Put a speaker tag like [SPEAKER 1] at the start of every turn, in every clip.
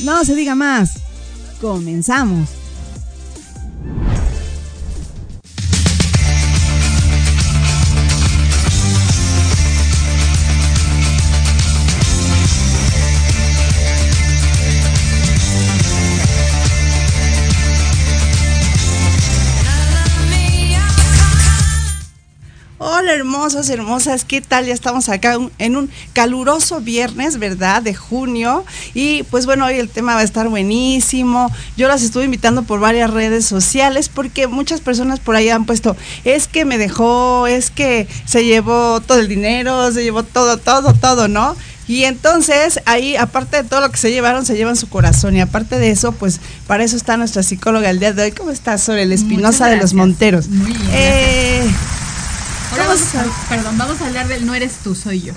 [SPEAKER 1] No se diga más. Comenzamos. Hola hermosas, hermosas, ¿qué tal? Ya estamos acá en un caluroso viernes, ¿verdad? De junio. Y pues bueno, hoy el tema va a estar buenísimo. Yo las estuve invitando por varias redes sociales porque muchas personas por ahí han puesto, es que me dejó, es que se llevó todo el dinero, se llevó todo, todo, todo, ¿no? Y entonces ahí, aparte de todo lo que se llevaron, se llevan su corazón. Y aparte de eso, pues para eso está nuestra psicóloga el día de hoy. ¿Cómo estás, Sobre el Espinosa de los Monteros?
[SPEAKER 2] Muy bien.
[SPEAKER 1] Eh,
[SPEAKER 2] Ahora vamos a, perdón, vamos a hablar del no eres tú, soy yo.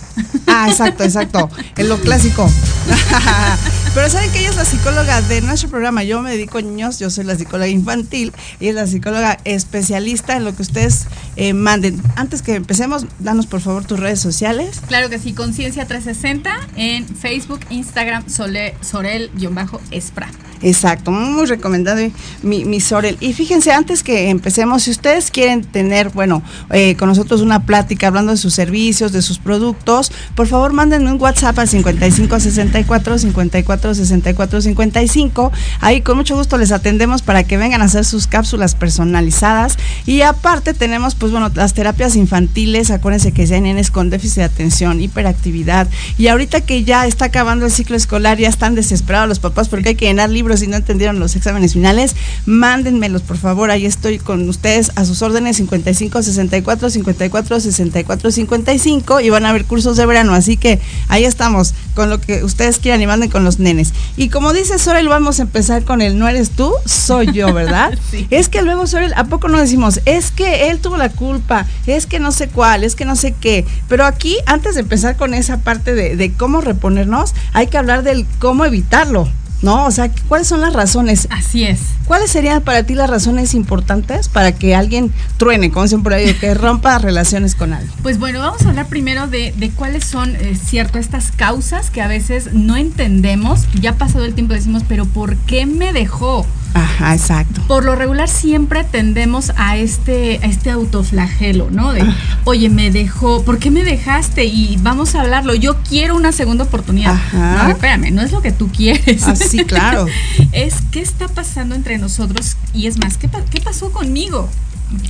[SPEAKER 1] Ah, exacto, exacto. En lo clásico. Pero saben que ella es la psicóloga de nuestro programa. Yo me dedico a niños, yo soy la psicóloga infantil y es la psicóloga especialista en lo que ustedes eh, manden. Antes que empecemos, danos por favor tus redes sociales.
[SPEAKER 2] Claro que sí, Conciencia 360 en Facebook, Instagram, Sorel-Espra.
[SPEAKER 1] Exacto, muy recomendado mi, mi, Sorel. Y fíjense, antes que empecemos, si ustedes quieren tener, bueno, eh, con nosotros una plática hablando de sus servicios, de sus productos, por favor mándenme un WhatsApp al 5564 54 64 55. Ahí con mucho gusto les atendemos para que vengan a hacer sus cápsulas personalizadas. Y aparte tenemos, pues bueno, las terapias infantiles, acuérdense que ya nenes con déficit de atención, hiperactividad. Y ahorita que ya está acabando el ciclo escolar, ya están desesperados los papás porque hay que llenar libros si no entendieron los exámenes finales, mándenmelos por favor, ahí estoy con ustedes a sus órdenes 55 64 54 64 55 y van a haber cursos de verano, así que ahí estamos con lo que ustedes quieran y manden con los nenes. Y como dice Sorel, vamos a empezar con el no eres tú, soy yo, ¿verdad?
[SPEAKER 2] sí.
[SPEAKER 1] Es que luego Sorel, ¿a poco no decimos? Es que él tuvo la culpa, es que no sé cuál, es que no sé qué. Pero aquí, antes de empezar con esa parte de, de cómo reponernos, hay que hablar del cómo evitarlo. ¿No? O sea, ¿cuáles son las razones?
[SPEAKER 2] Así es.
[SPEAKER 1] ¿Cuáles serían para ti las razones importantes para que alguien truene, como por ahí, que rompa relaciones con alguien?
[SPEAKER 2] Pues bueno, vamos a hablar primero de, de cuáles son, eh, cierto, estas causas que a veces no entendemos. Ya pasado el tiempo decimos, pero ¿por qué me dejó?
[SPEAKER 1] Ajá, exacto.
[SPEAKER 2] Por lo regular siempre tendemos a este, a este autoflagelo, ¿no? De, oye, me dejó, ¿por qué me dejaste? Y vamos a hablarlo. Yo quiero una segunda oportunidad.
[SPEAKER 1] Ajá.
[SPEAKER 2] No, espérame, no es lo que tú quieres.
[SPEAKER 1] Ah, sí, claro.
[SPEAKER 2] es qué está pasando entre nosotros y es más, ¿qué, qué pasó conmigo?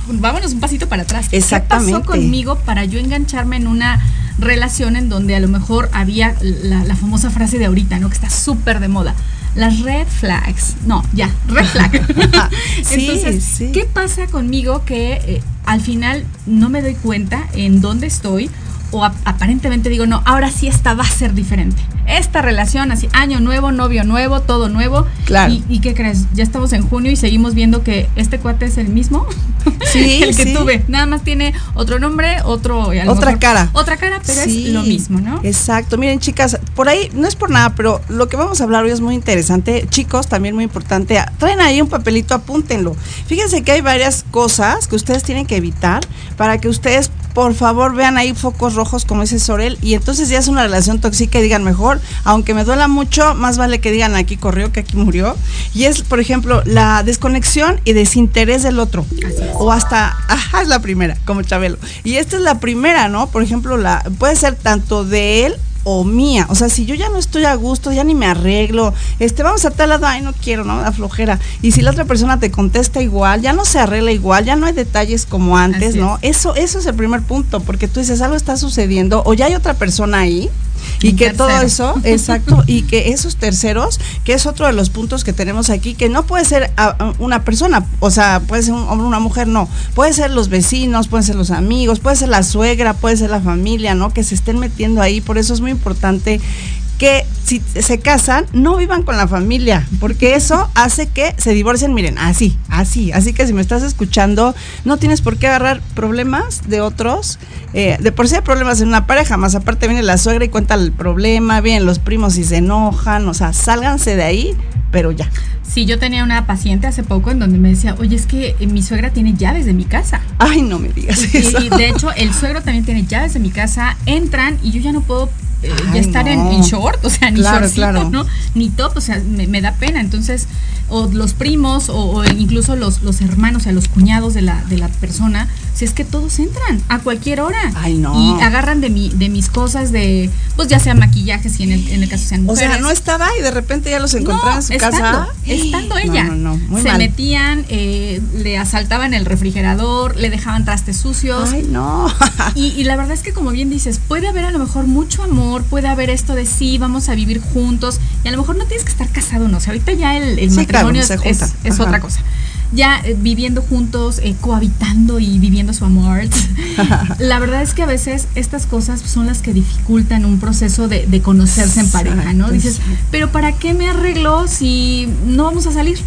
[SPEAKER 2] Vámonos un pasito para atrás.
[SPEAKER 1] Exactamente.
[SPEAKER 2] ¿Qué pasó conmigo para yo engancharme en una relación en donde a lo mejor había la, la famosa frase de ahorita, ¿no? Que está súper de moda las red flags. No, ya, red flag.
[SPEAKER 1] sí,
[SPEAKER 2] Entonces,
[SPEAKER 1] sí.
[SPEAKER 2] ¿qué pasa conmigo que eh, al final no me doy cuenta en dónde estoy? O ap aparentemente digo, no, ahora sí esta va a ser diferente. Esta relación, así, año nuevo, novio nuevo, todo nuevo.
[SPEAKER 1] Claro.
[SPEAKER 2] ¿Y, y qué crees? Ya estamos en junio y seguimos viendo que este cuate es el mismo.
[SPEAKER 1] Sí,
[SPEAKER 2] el que
[SPEAKER 1] sí.
[SPEAKER 2] tuve. Nada más tiene otro nombre, otro.
[SPEAKER 1] Otra
[SPEAKER 2] mejor-
[SPEAKER 1] cara.
[SPEAKER 2] Otra cara, pero
[SPEAKER 1] Sí,
[SPEAKER 2] es lo mismo, ¿no?
[SPEAKER 1] Exacto. Miren, chicas, por ahí no es por nada, pero lo que vamos a hablar hoy es muy interesante. Chicos, también muy importante. Traen ahí un papelito, apúntenlo. Fíjense que hay varias cosas que ustedes tienen que evitar para que ustedes, por favor, vean ahí focos rojos, como dice Sorel, y entonces ya es una relación tóxica y digan mejor, aunque me duela mucho, más vale que digan aquí corrió que aquí murió. Y es, por ejemplo, la desconexión y desinterés del otro. O hasta, ajá, es la primera, como Chabelo. Y esta es la primera, ¿no? Por ejemplo, la puede ser tanto de él o mía. O sea, si yo ya no estoy a gusto, ya ni me arreglo, este, vamos a tal lado, ay, no quiero, ¿no? La flojera. Y si la otra persona te contesta igual, ya no se arregla igual, ya no hay detalles como antes,
[SPEAKER 2] Así
[SPEAKER 1] ¿no? Eso, eso es el primer punto, porque tú dices, algo está sucediendo, o ya hay otra persona ahí, Y que todo eso, exacto, y que esos terceros, que es otro de los puntos que tenemos aquí, que no puede ser una persona, o sea, puede ser un hombre, una mujer, no, puede ser los vecinos, pueden ser los amigos, puede ser la suegra, puede ser la familia, ¿no? Que se estén metiendo ahí, por eso es muy importante que si se casan, no vivan con la familia, porque eso hace que se divorcien, miren, así, así. Así que si me estás escuchando, no tienes por qué agarrar problemas de otros. Eh, de por sí hay problemas en una pareja, más aparte viene la suegra y cuenta el problema, vienen los primos y se enojan, o sea, sálganse de ahí, pero ya.
[SPEAKER 2] Sí, yo tenía una paciente hace poco en donde me decía, oye, es que mi suegra tiene llaves de mi casa.
[SPEAKER 1] Ay, no me digas eso.
[SPEAKER 2] Y de hecho, el suegro también tiene llaves de mi casa, entran y yo ya no puedo eh, ya estar en, short, o sea, ni shortcito, ¿no? Ni top, o sea, me, da pena. Entonces, o los primos, o, incluso los, los hermanos, o sea, los cuñados de la, de la persona, si es que todos entran a cualquier hora.
[SPEAKER 1] Ay, no.
[SPEAKER 2] Y agarran de mi, de mis cosas de, pues ya sea maquillaje, si en el, en el caso sean mujeres.
[SPEAKER 1] O sea, no estaba y de repente ya los encontraban en su
[SPEAKER 2] estando,
[SPEAKER 1] casa.
[SPEAKER 2] Estando ella. No, no, Muy Se metían, eh, le asaltaban el refrigerador, le dejaban trastes sucios.
[SPEAKER 1] Ay, no.
[SPEAKER 2] y, y la verdad es que como bien dices, puede haber a lo mejor mucho amor puede haber esto de sí, vamos a vivir juntos, y a lo mejor no tienes que estar casado, no, o sea, ahorita ya el, matrimonio es, otra cosa. Ya eh, viviendo juntos, eh, cohabitando y viviendo su amor. la verdad es que a veces estas cosas son las que dificultan un proceso de, conocerse en pareja, ¿no? Dices, pero ¿para qué me arreglo si no vamos a salir?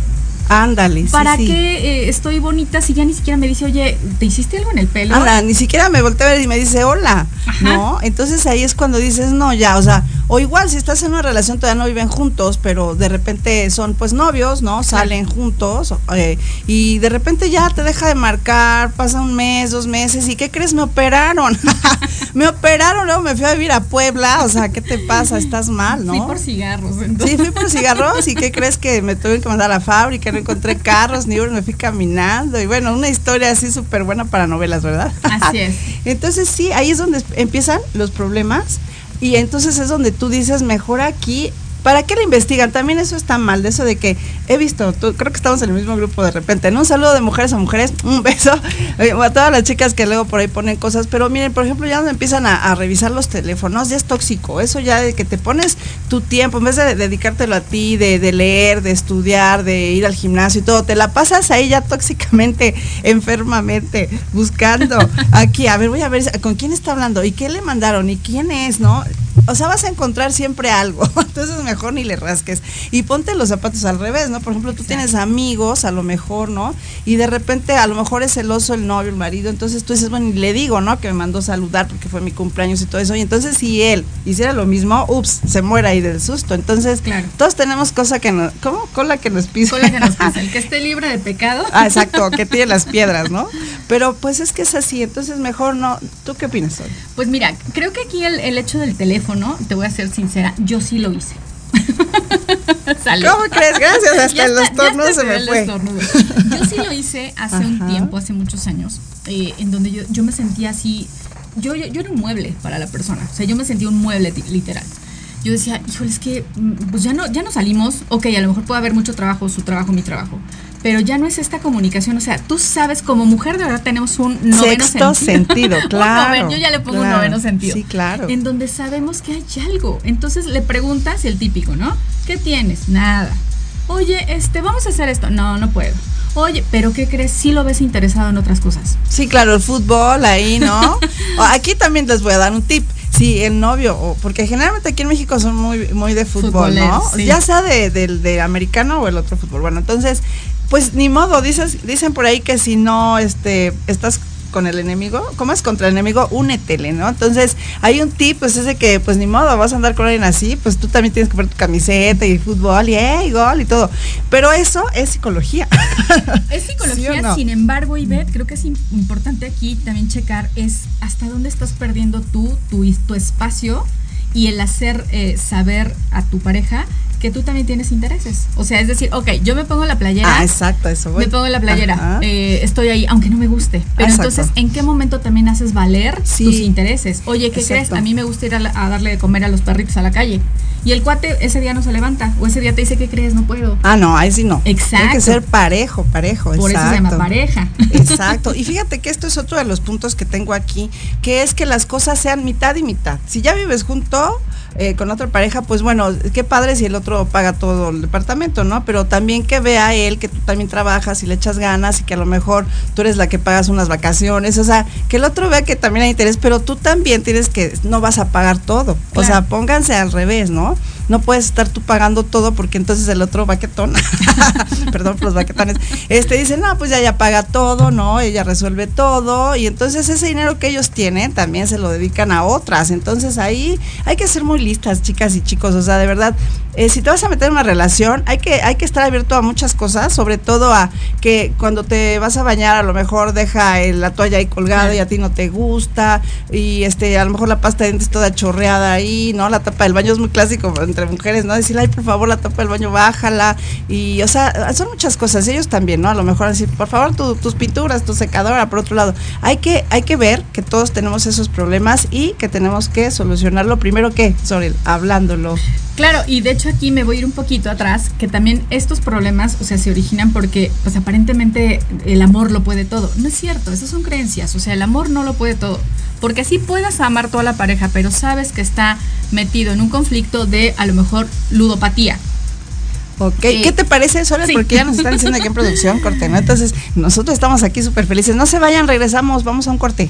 [SPEAKER 1] Ándale.
[SPEAKER 2] ¿Para qué eh, estoy bonita si ya ni siquiera me dice, oye, ¿te hiciste algo en el pelo?
[SPEAKER 1] Anda, ni siquiera me volteé a ver y me dice, hola. ¿No? Entonces ahí es cuando dices, no, ya, o sea, o igual si estás en una relación todavía no viven juntos, pero de repente son pues novios, ¿no? Salen juntos eh, y de repente ya te deja de marcar, pasa un mes, dos meses y ¿qué crees? Me operaron. me operaron, luego me fui a vivir a Puebla, o sea, ¿qué te pasa? Estás mal, ¿no?
[SPEAKER 2] Fui por cigarros.
[SPEAKER 1] Sí, fui por cigarros y ¿qué crees que me tuve que mandar a la fábrica? encontré carros, ni uno, me fui caminando. Y bueno, una historia así súper buena para novelas, ¿verdad?
[SPEAKER 2] Así es.
[SPEAKER 1] entonces sí, ahí es donde empiezan los problemas. Y entonces es donde tú dices, mejor aquí ¿Para qué la investigan? También eso está mal, de eso de que he visto, creo que estamos en el mismo grupo de repente, ¿no? Un saludo de mujeres a mujeres, un beso eh, a todas las chicas que luego por ahí ponen cosas, pero miren, por ejemplo, ya donde empiezan a, revisar los teléfonos, ya es tóxico, eso ya de que te pones tu tiempo, en vez de dedicártelo a ti, de, de leer, de estudiar, de ir al gimnasio y todo, te la pasas ahí ya tóxicamente, enfermamente, buscando aquí, a ver, voy a ver con quién está hablando y qué le mandaron y quién es, ¿no? O sea, vas a encontrar siempre algo, entonces mejor ni le rasques. Y ponte los zapatos al revés, ¿no? Por ejemplo, tú tienes amigos, a lo mejor, ¿no? Y de repente a lo mejor es celoso el novio, el marido, entonces tú dices, bueno, y le digo, ¿no? Que me mandó saludar porque fue mi cumpleaños y todo eso. Y entonces si él hiciera lo mismo, ups, se muere ahí del susto. Entonces, todos tenemos cosa que nos, ¿cómo? Cola que nos pisa.
[SPEAKER 2] Cola que nos pisa, el que esté libre de pecado.
[SPEAKER 1] Ah, exacto, que tiene las piedras, ¿no? Pero pues es que es así, entonces mejor no. ¿Tú qué opinas, hoy?
[SPEAKER 2] Pues mira, creo que aquí el, el hecho del teléfono, te voy a ser sincera, yo sí lo hice.
[SPEAKER 1] ¿Cómo crees? Gracias, hasta el estornudo se me fue.
[SPEAKER 2] Yo sí lo hice hace un tiempo, hace muchos años, eh, en donde yo, yo me sentía así, yo, yo, yo, era un mueble para la persona, o sea, yo me sentía un mueble literal. Yo decía, híjole, es que mm, pues ya no, ya no salimos, ok, a lo mejor puede haber mucho trabajo, su trabajo, mi trabajo, pero ya no es esta comunicación, o sea, tú sabes, como mujer de verdad tenemos un noveno
[SPEAKER 1] Sexto sentido, claro.
[SPEAKER 2] yo ya le pongo un noveno sentido.
[SPEAKER 1] Sí, claro.
[SPEAKER 2] En donde sabemos que hay algo. Entonces le preguntas el típico, ¿no? ¿Qué tienes? Nada. Oye, este, vamos a hacer esto. No, no puedo. Oye, pero ¿qué crees? Sí lo ves interesado en otras cosas.
[SPEAKER 1] Sí, claro, el fútbol ahí, ¿no? aquí también les voy a dar un tip. Sí, el novio, porque generalmente aquí en México son muy, muy de fútbol, ¿no? Ya sea de, de, americano o el otro fútbol. Bueno, entonces pues ni modo, dices, dicen por ahí que si no este, estás con el enemigo, ¿cómo es contra el enemigo? Únetele, ¿no? Entonces, hay un tip, pues ese que, pues ni modo, vas a andar con alguien así, pues tú también tienes que poner tu camiseta y fútbol y, hey, gol y todo. Pero eso es psicología.
[SPEAKER 2] Es psicología, sin embargo, Ivette, creo que es importante aquí también checar es hasta dónde estás perdiendo tú, tu, tu espacio y el hacer eh, saber a tu pareja que tú también tienes intereses. O sea, es decir, ok, yo me pongo la playera.
[SPEAKER 1] Ah, exacto, eso
[SPEAKER 2] Me pongo la playera. Eh, estoy ahí, aunque no me guste. Pero entonces, ¿en qué momento también haces valer tus intereses? Oye, ¿qué crees? A mí me gusta ir a, darle de comer a los perritos a la calle. Y el cuate ese día no se levanta. O ese día te dice, ¿qué crees? No puedo.
[SPEAKER 1] Ah, no, ahí sí no.
[SPEAKER 2] Exacto.
[SPEAKER 1] Tiene que ser parejo, parejo.
[SPEAKER 2] Por eso se llama pareja.
[SPEAKER 1] Exacto. Y fíjate que esto es otro de los puntos que tengo aquí, que es que las cosas sean mitad y mitad. Si ya vives junto, eh, con otra pareja, pues bueno, qué padre si el otro paga todo el departamento, ¿no? Pero también que vea él que tú también trabajas y le echas ganas y que a lo mejor tú eres la que pagas unas vacaciones, o sea, que el otro vea que también hay interés, pero tú también tienes que, no vas a pagar todo, o sea, pónganse al revés, ¿no? No puedes estar tú pagando todo porque entonces el otro vaquetón, perdón por los vaquetones, este dice, no, pues ya ya paga todo, ¿no? Ella resuelve todo y entonces ese dinero que ellos tienen también se lo dedican a otras, entonces ahí hay que ser muy listas, chicas y chicos, o sea, de verdad, eh, si te vas a meter en una relación, hay que, hay que estar abierto a muchas cosas, sobre todo a que cuando te vas a bañar a lo mejor deja la toalla ahí colgada y a ti no te gusta, y este, a lo mejor la pasta de dientes toda chorreada ahí, ¿no? La tapa del baño es muy clásico entre mujeres, ¿no? Decir, ay, por favor, la tapa del baño, bájala, y, o sea, son muchas cosas, ellos también, ¿no? A lo mejor decir, por favor, tus pinturas, tu secadora, por otro lado, hay que, hay que ver que todos tenemos esos problemas y que tenemos que solucionarlo primero que, Sorel, hablándolo.
[SPEAKER 2] Claro, y de hecho aquí me voy a ir un poquito atrás, que también estos problemas, o sea, se originan porque, pues aparentemente el amor lo puede todo. No es cierto, esas son creencias, o sea, el amor no lo puede todo. Porque así puedas amar toda la pareja, pero sabes que está metido en un conflicto de a lo mejor ludopatía.
[SPEAKER 1] Ok, ¿qué te parece, eso? Porque ya nos están diciendo aquí en producción, corte, ¿no? Entonces, nosotros estamos aquí súper felices. No se vayan, regresamos, vamos a un corte.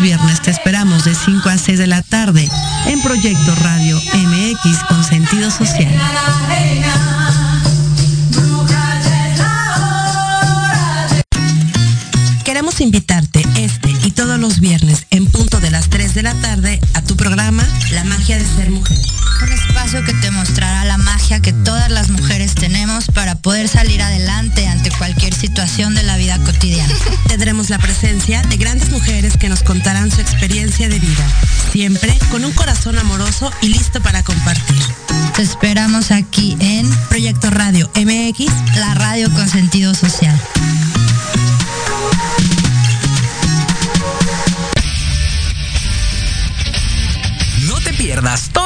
[SPEAKER 3] viernes te esperamos de 5 a 6 de la tarde en Proyecto Radio MX con sentido social. Queremos invitarte este y todos los viernes en punto de las 3 de la tarde a tu programa La magia de ser mujer.
[SPEAKER 4] Un espacio que te para poder salir adelante ante cualquier situación de la vida cotidiana.
[SPEAKER 3] Tendremos la presencia de grandes mujeres que nos contarán su experiencia de vida, siempre con un corazón amoroso y listo para compartir.
[SPEAKER 4] Te esperamos aquí en
[SPEAKER 3] Proyecto Radio MX,
[SPEAKER 4] la radio con sentido social.
[SPEAKER 5] pierdas todos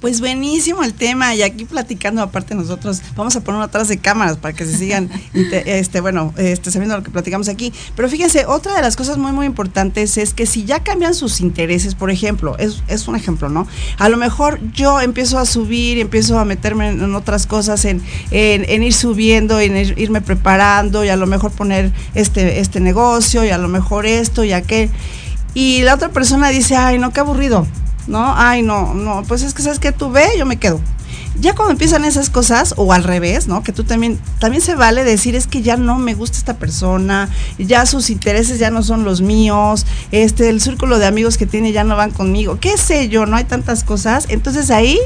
[SPEAKER 1] Pues buenísimo el tema y aquí platicando aparte nosotros vamos a poner atrás de cámaras para que se sigan este bueno este sabiendo lo que platicamos aquí. Pero fíjense otra de las cosas muy muy importantes es que si ya cambian sus intereses por ejemplo es, es un ejemplo no a lo mejor yo empiezo a subir y empiezo a meterme en, otras cosas en, en, ir subiendo en irme preparando y a lo mejor poner este este negocio y a lo mejor esto y aquel. Y la otra persona dice ay no qué aburrido ¿no? Ay, no, no, pues es que sabes que tú ve, yo me quedo. Ya cuando empiezan esas cosas, o al revés, ¿no? Que tú también, también se vale decir, es que ya no me gusta esta persona, ya sus intereses ya no son los míos, este, el círculo de amigos que tiene ya no van conmigo, qué sé yo, no hay tantas cosas. Entonces ahí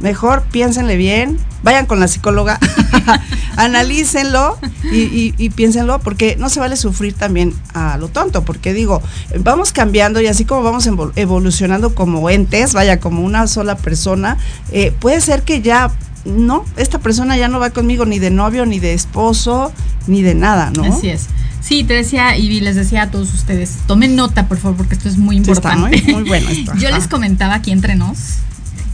[SPEAKER 1] mejor piénsenle bien, vayan con la psicóloga, analícenlo y, piénsenlo, porque no se vale sufrir también a lo tonto, porque digo, vamos cambiando y así como vamos evolucionando como entes, vaya, como una sola persona, eh, puede ser que ya no, esta persona ya no va conmigo ni de novio, ni de esposo, ni de nada, ¿no?
[SPEAKER 2] Así es. Sí, te decía y les decía a todos ustedes, tomen nota, por favor, porque esto es muy importante.
[SPEAKER 1] Sí, está muy, muy bueno esto.
[SPEAKER 2] Yo les comentaba aquí entre nos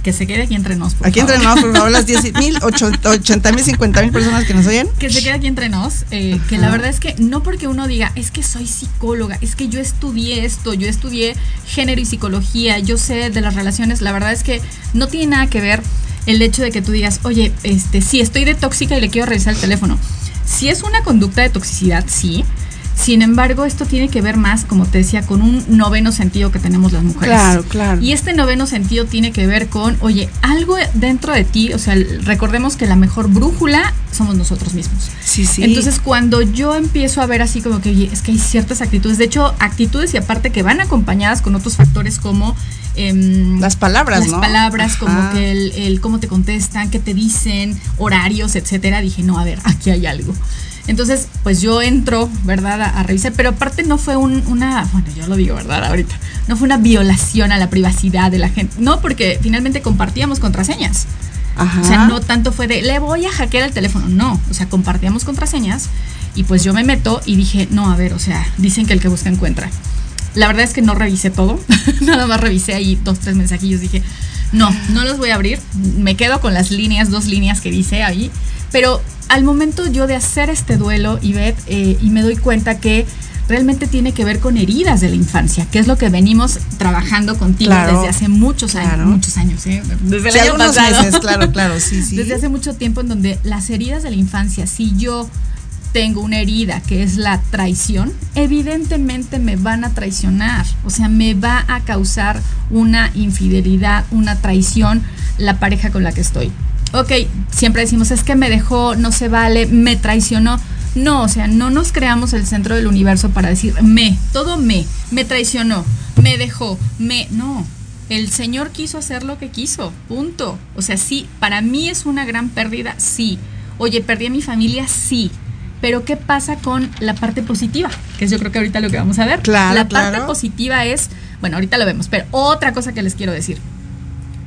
[SPEAKER 2] que se quede aquí entre nos.
[SPEAKER 1] Por aquí entre nos, por favor, las 10 mil, 80 mil, 50 mil personas que nos oyen.
[SPEAKER 2] Que se quede aquí entre nos. Eh, que la verdad es que no porque uno diga, es que soy psicóloga, es que yo estudié esto, yo estudié género y psicología, yo sé de las relaciones, la verdad es que no tiene nada que ver el hecho de que tú digas, oye, este, sí, estoy de tóxica y le quiero revisar el teléfono. Si es una conducta de toxicidad, sí, sin embargo, esto tiene que ver más, como te decía, con un noveno sentido que tenemos las mujeres.
[SPEAKER 1] Claro, claro.
[SPEAKER 2] Y este noveno sentido tiene que ver con, oye, algo dentro de ti, o sea, recordemos que la mejor brújula somos nosotros mismos.
[SPEAKER 1] Sí, sí.
[SPEAKER 2] Entonces, cuando yo empiezo a ver así como que, oye, es que hay ciertas actitudes, de hecho, actitudes y aparte que van acompañadas con otros factores como
[SPEAKER 1] em, las palabras,
[SPEAKER 2] las palabras, como que el, el, cómo te contestan, qué te dicen, horarios, etcétera. Dije, no, a ver, aquí hay algo. Entonces, pues yo entro, ¿verdad? A, revisar, pero aparte no fue una, bueno, yo lo digo, ¿verdad? Ahorita, no fue una violación a la privacidad de la gente, no, porque finalmente compartíamos contraseñas. Ajá. O sea, no tanto fue de, le voy a hackear el teléfono, no, o sea, compartíamos contraseñas y pues yo me meto y dije, no, a ver, o sea, dicen que el que busca encuentra. La verdad es que no revisé todo, nada más revisé ahí dos, tres mensajillos, dije, no, no los voy a abrir, me quedo con las líneas, dos líneas que dice ahí, pero al momento yo de hacer este duelo, Ivette, eh, y me doy cuenta que realmente tiene que ver con heridas de la infancia, que es lo que venimos trabajando contigo desde hace muchos años, muchos años, ¿eh? desde el año pasado.
[SPEAKER 1] Meses, claro, claro, sí, sí.
[SPEAKER 2] Desde hace mucho tiempo en donde las heridas de la infancia, si yo tengo una herida que es la traición, evidentemente me van a traicionar, o sea, me va a causar una infidelidad, una traición la pareja con la que estoy ok, siempre decimos, es que me dejó, no se vale, me traicionó. No, o sea, no nos creamos el centro del universo para decir me, todo me, me traicionó, me dejó, me, no. El Señor quiso hacer lo que quiso, punto. O sea, sí, para mí es una gran pérdida, sí. Oye, perdí a mi familia, sí. Pero ¿qué pasa con la parte positiva? Que es yo creo que ahorita lo que vamos a ver.
[SPEAKER 1] Claro,
[SPEAKER 2] la parte positiva es, bueno, ahorita lo vemos, pero otra cosa que les quiero decir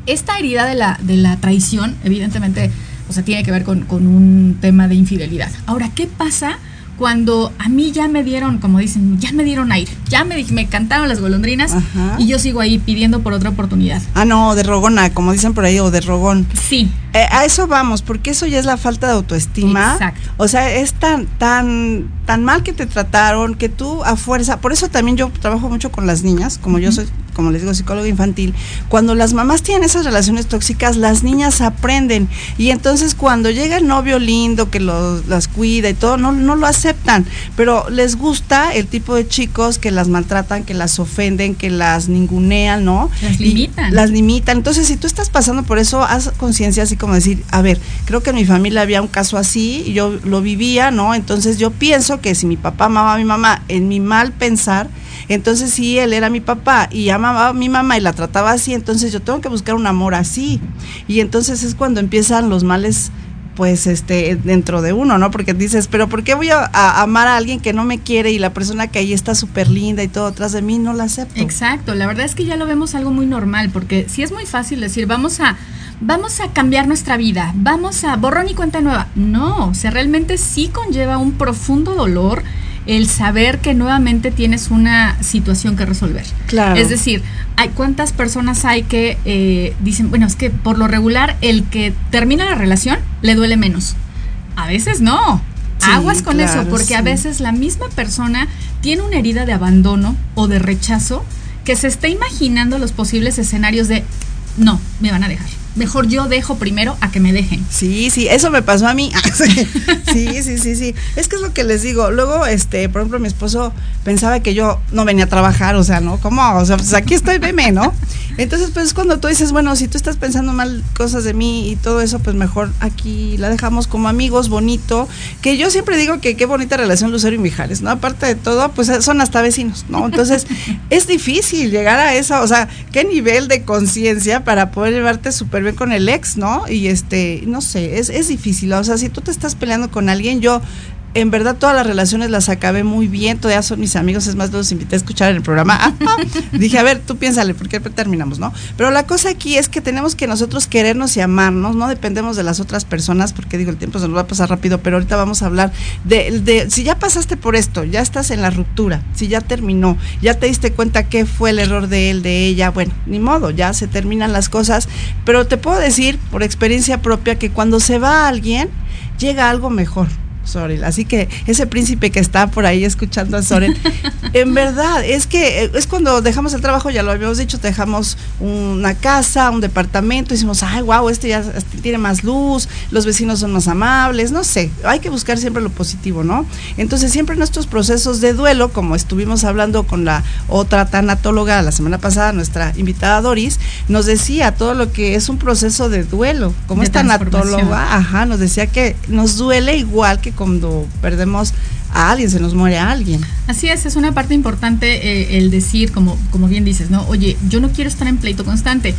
[SPEAKER 2] esta herida de la, de la traición, evidentemente, o sea, tiene que ver con, con un tema de infidelidad. Ahora, ¿qué pasa? cuando a mí ya me dieron, como dicen, ya me dieron aire, ya me, me cantaron las golondrinas y yo sigo ahí pidiendo por otra oportunidad.
[SPEAKER 1] Ah, no, de rogona, como dicen por ahí, o de rogón.
[SPEAKER 2] Sí.
[SPEAKER 1] Eh, a eso vamos, porque eso ya es la falta de autoestima.
[SPEAKER 2] Exacto.
[SPEAKER 1] O sea, es tan, tan, tan mal que te trataron que tú a fuerza, por eso también yo trabajo mucho con las niñas, como yo soy como les digo, psicólogo infantil, cuando las mamás tienen esas relaciones tóxicas, las niñas aprenden. Y entonces cuando llega el novio lindo que las cuida y todo, no, no lo aceptan. Pero les gusta el tipo de chicos que las maltratan, que las ofenden, que las ningunean, ¿no?
[SPEAKER 2] Las limitan.
[SPEAKER 1] las limitan. Entonces, si tú estás pasando por eso, haz conciencia así como decir, a ver, creo que en mi familia había un caso así yo lo vivía, ¿no? Entonces yo pienso que si mi papá amaba a mi mamá en mi mal pensar, entonces, si él era mi papá y amaba a mi mamá y la trataba así, entonces yo tengo que buscar un amor así. Y entonces es cuando empiezan los males pues este dentro de uno, ¿no? Porque dices, pero ¿por qué voy a, amar a alguien que no me quiere y la persona que ahí está súper linda y todo atrás de mí no la acepto?
[SPEAKER 2] Exacto, la verdad es que ya lo vemos algo muy normal, porque sí es muy fácil decir, vamos a vamos a cambiar nuestra vida, vamos a borrón y cuenta nueva. No, o sea, realmente sí conlleva un profundo dolor el saber que nuevamente tienes una situación que resolver.
[SPEAKER 1] Claro.
[SPEAKER 2] Es decir, hay cuántas personas hay que eh, dicen, bueno, es que por lo regular el que termina la relación le duele menos. A veces no. Aguas con eso, porque a veces la misma persona tiene una herida de abandono o de rechazo que se está imaginando los posibles escenarios de, no, me van a dejar mejor yo dejo primero a que me dejen.
[SPEAKER 1] Sí, sí, eso me pasó a mí. sí, sí, sí, sí. Es que es lo que les digo. Luego, este, por ejemplo, mi esposo pensaba que yo no venía a trabajar, o sea, ¿no? ¿Cómo? O sea, pues aquí estoy, veme, ¿no? Entonces, pues cuando tú dices, bueno, si tú estás pensando mal cosas de mí y todo eso, pues mejor aquí la dejamos como amigos, bonito. Que yo siempre digo que qué bonita relación Lucero y Mijares, ¿no? Aparte de todo, pues son hasta vecinos, ¿no? Entonces, es difícil llegar a eso, o sea, qué nivel de conciencia para poder llevarte súper con el ex, ¿no? Y este, no sé, es, es difícil. O sea, si tú te estás peleando con alguien, yo en verdad todas las relaciones las acabé muy bien, todavía son mis amigos, es más, los invité a escuchar el programa. Dije, a ver, tú piénsale, ¿por qué terminamos, no? Pero la cosa aquí es que tenemos que nosotros querernos y amarnos, no dependemos de las otras personas, porque digo, el tiempo se nos va a pasar rápido, pero ahorita vamos a hablar de, de si ya pasaste por esto, ya estás en la ruptura, si ya terminó, ya te diste cuenta qué fue el error de él, de ella, bueno, ni modo, ya se terminan las cosas, pero te puedo decir por experiencia propia que cuando se va alguien, llega algo mejor. Sorel. Así que ese príncipe que está por ahí escuchando a Sorel, en verdad, es que eh, es cuando dejamos el trabajo, ya lo habíamos dicho, dejamos una casa, un departamento, decimos, ay, wow, este ya tiene más luz, los vecinos son más amables, no sé, hay que buscar siempre lo positivo, ¿no? Entonces, siempre nuestros procesos de duelo, como estuvimos hablando con la otra tanatóloga la semana pasada, nuestra invitada Doris, nos decía todo lo que es un proceso de duelo, como es tanatóloga, ajá, nos decía que nos duele igual que cuando perdemos a alguien, se nos muere a alguien.
[SPEAKER 2] Así es, es una parte importante eh, el decir, como, como bien dices, ¿no? Oye, yo no quiero estar en pleito constante.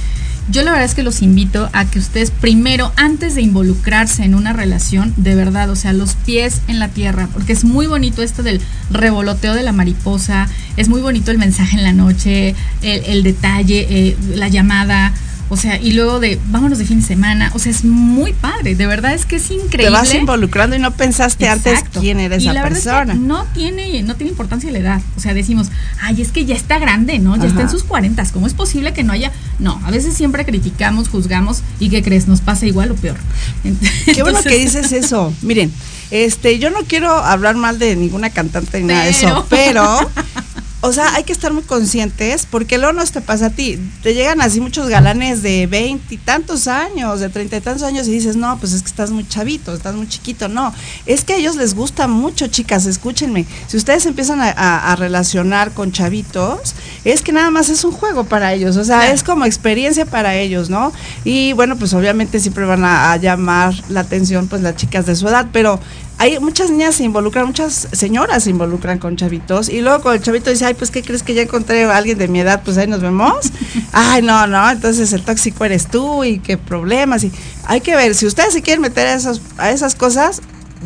[SPEAKER 2] Yo la verdad es que los invito a que ustedes primero, antes de involucrarse en una relación, de verdad, o sea, los pies en la tierra, porque es muy bonito esto del revoloteo de la mariposa, es muy bonito el mensaje en la noche, el, detalle, eh, la llamada, o sea, y luego de vámonos de fin de semana. O sea, es muy padre. De verdad es que es increíble. Te
[SPEAKER 1] vas involucrando y no pensaste antes quién era esa persona.
[SPEAKER 2] no tiene, no tiene importancia la edad. O sea, decimos, ay, es que ya está grande, ¿no? Ya está en sus cuarentas. ¿Cómo es posible que no haya? No, a veces siempre criticamos, juzgamos y ¿qué crees? Nos pasa igual o peor.
[SPEAKER 1] Qué bueno que dices eso. Miren, este, yo no quiero hablar mal de ninguna cantante ni nada de eso, pero o sea, hay que estar muy conscientes porque luego no te pasa a ti. Te llegan así muchos galanes de veinte y tantos años, de treinta y tantos años y dices, no, pues es que estás muy chavito, estás muy chiquito. No, es que a ellos les gusta mucho, chicas, escúchenme. Si ustedes empiezan a, relacionar con chavitos, es que nada más es un juego para ellos, o sea, es como experiencia para ellos, ¿no? Y bueno, pues obviamente siempre van a, a llamar la atención pues las chicas de su edad, pero hay muchas niñas se involucran, muchas señoras se involucran con chavitos y luego con el chavito dice, ay, pues ¿qué crees que ya encontré a alguien de mi edad? Pues ahí nos vemos. ay, no, no, entonces el tóxico eres tú y qué problemas. Y hay que ver, si ustedes se quieren meter a, esos, a esas cosas,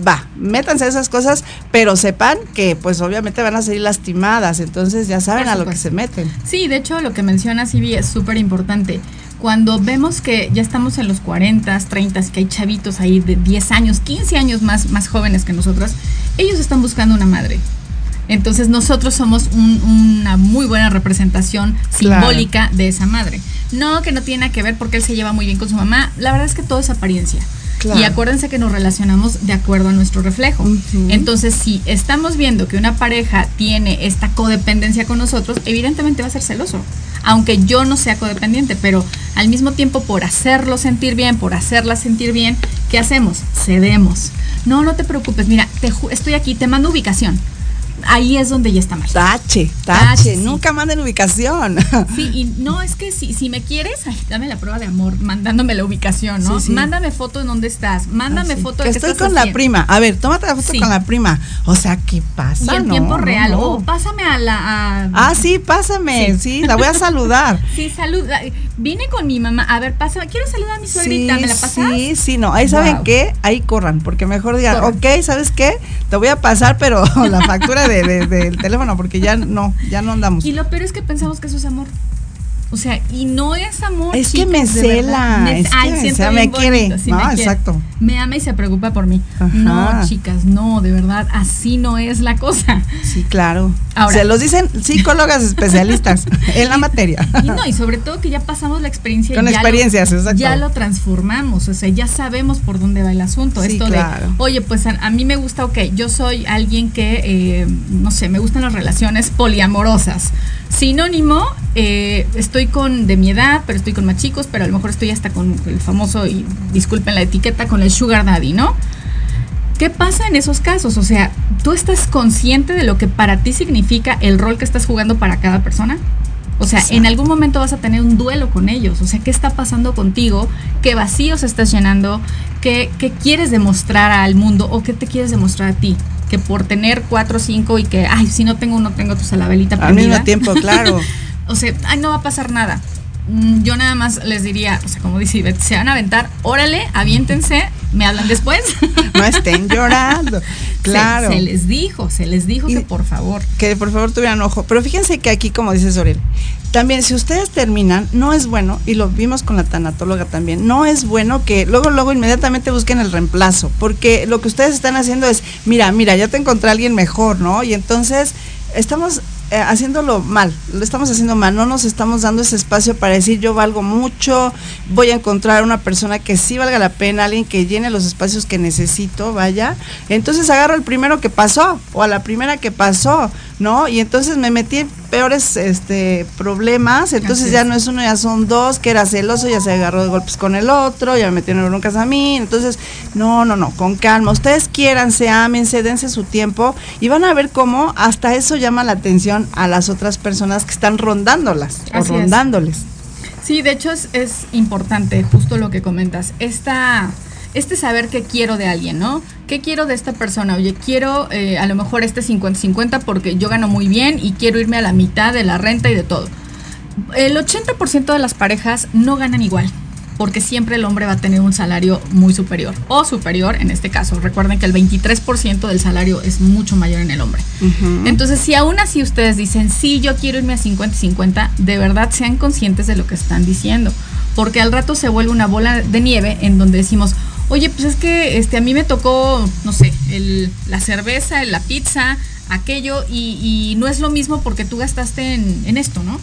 [SPEAKER 1] va, métanse a esas cosas, pero sepan que pues obviamente van a salir lastimadas, entonces ya saben a lo que se meten.
[SPEAKER 2] Sí, de hecho lo que menciona Sibi es súper importante cuando vemos que ya estamos en los 40, 30, que hay chavitos ahí de 10 años, 15 años más, más jóvenes que nosotros, ellos están buscando una madre. Entonces nosotros somos una muy buena representación simbólica de esa madre. No que no tiene nada que ver porque él se lleva muy bien con su mamá, la verdad es que todo es apariencia. Y acuérdense que nos relacionamos de acuerdo a nuestro reflejo. Entonces, si estamos viendo que una pareja tiene esta codependencia con nosotros, evidentemente va a ser celoso. Aunque yo no sea codependiente, pero al mismo tiempo por hacerlo sentir bien, por hacerla sentir bien, ¿qué hacemos? Cedemos. No, no te preocupes, mira, te, estoy aquí, te mando ubicación ahí es donde ya está mal.
[SPEAKER 1] Tache, tache, nunca manden ubicación.
[SPEAKER 2] Sí, y no, es que si, si me quieres, dame la prueba de amor, mandándome la ubicación, ¿no? Mándame foto de dónde estás, mándame ah, foto de
[SPEAKER 1] que estoy con la prima. A ver, tómate la foto con la prima. O sea, ¿qué pasa?
[SPEAKER 2] Y en tiempo real. O pásame a la.
[SPEAKER 1] ah, sí, pásame. Sí. la voy a saludar.
[SPEAKER 2] sí, saluda. Vine con mi mamá. A ver, pasa. Quiero saludar a mi suegrita. ¿Me la pasas?
[SPEAKER 1] Sí, sí, no. Ahí saben qué, ahí corran, porque mejor digan, ok, ¿sabes qué? Te voy a pasar, pero la factura de del teléfono, porque ya no, ya no andamos.
[SPEAKER 2] Y lo peor es que pensamos que eso es amor. O sea, y no es amor.
[SPEAKER 1] Es que me cela. es que me, quiere. no, exacto.
[SPEAKER 2] Me ama y se preocupa por mí. No, chicas, no, de verdad, así no es la cosa.
[SPEAKER 1] Sí, claro. se los dicen psicólogas especialistas en la materia.
[SPEAKER 2] Y no, y sobre todo que ya pasamos la experiencia.
[SPEAKER 1] Con experiencias, exacto.
[SPEAKER 2] Ya lo transformamos, o sea, ya sabemos por dónde va el asunto. Esto claro. de, oye, pues a, mí me gusta, ok, yo soy alguien que, eh, no sé, me gustan las relaciones poliamorosas. Sinónimo, eh, estoy con de mi edad, pero estoy con más chicos, pero a lo mejor estoy hasta con el famoso, y disculpen la etiqueta, con el sugar daddy, ¿no? ¿Qué pasa en esos casos? O sea, ¿tú estás consciente de lo que para ti significa el rol que estás jugando para cada persona? O sea, en algún momento vas a tener un duelo con ellos. O sea, ¿qué está pasando contigo? ¿Qué vacíos estás llenando? ¿Qué, ¿Qué, quieres demostrar al mundo o qué te quieres demostrar a ti? Que por tener cuatro o cinco y que, ay, si no tengo uno, tengo tu salabelita
[SPEAKER 1] Al mismo tiempo, claro.
[SPEAKER 2] o sea, ay, no va a pasar nada. Mm, yo nada más les diría, o sea, como dice Ivette, se van a aventar, órale, aviéntense, me hablan después.
[SPEAKER 1] No estén llorando. Claro.
[SPEAKER 2] Se, les dijo, se les dijo que por favor.
[SPEAKER 1] Que por favor tuvieran ojo. Pero fíjense que aquí, como dice Sorel, también si ustedes terminan, no es bueno, y lo vimos con la tanatóloga también, no es bueno que luego, luego inmediatamente busquen el reemplazo, porque lo que ustedes están haciendo es, mira, mira, ya te encontré a alguien mejor, ¿no? Y entonces estamos eh, haciéndolo mal, lo estamos haciendo mal, no nos estamos dando ese espacio para decir yo valgo mucho, voy a encontrar una persona que sí valga la pena, alguien que llene los espacios que necesito, vaya. Entonces agarro el primero que pasó o a la primera que pasó, ¿no? Y entonces me metí en peores este, problemas, entonces ya no es uno, ya son dos, que era celoso, ya se agarró de golpes con el otro, ya me metieron en broncas a mí, entonces, no, no, no, con calma, ustedes quiéranse, ámense, dense su tiempo y van a ver cómo hasta eso llama la atención a las otras personas que están rondándolas o rondándoles.
[SPEAKER 2] Sí, de hecho es, es importante justo lo que comentas, esta este saber qué quiero de alguien, ¿no? ¿Qué quiero de esta persona? Oye, quiero eh, a lo mejor este 50-50 porque yo gano muy bien y quiero irme a la mitad de la renta y de todo. El 80% de las parejas no ganan igual porque siempre el hombre va a tener un salario muy superior o superior en este caso. Recuerden que el 23% del salario es mucho mayor en el hombre. Entonces, si aún así ustedes dicen, sí, yo quiero irme a 50-50, de verdad sean conscientes de lo que están diciendo, porque al rato se vuelve una bola de nieve en donde decimos, oye, pues es que este, a mí me tocó, no sé, el, la cerveza, la pizza, aquello, y, no es lo mismo porque tú gastaste en, esto, ¿no?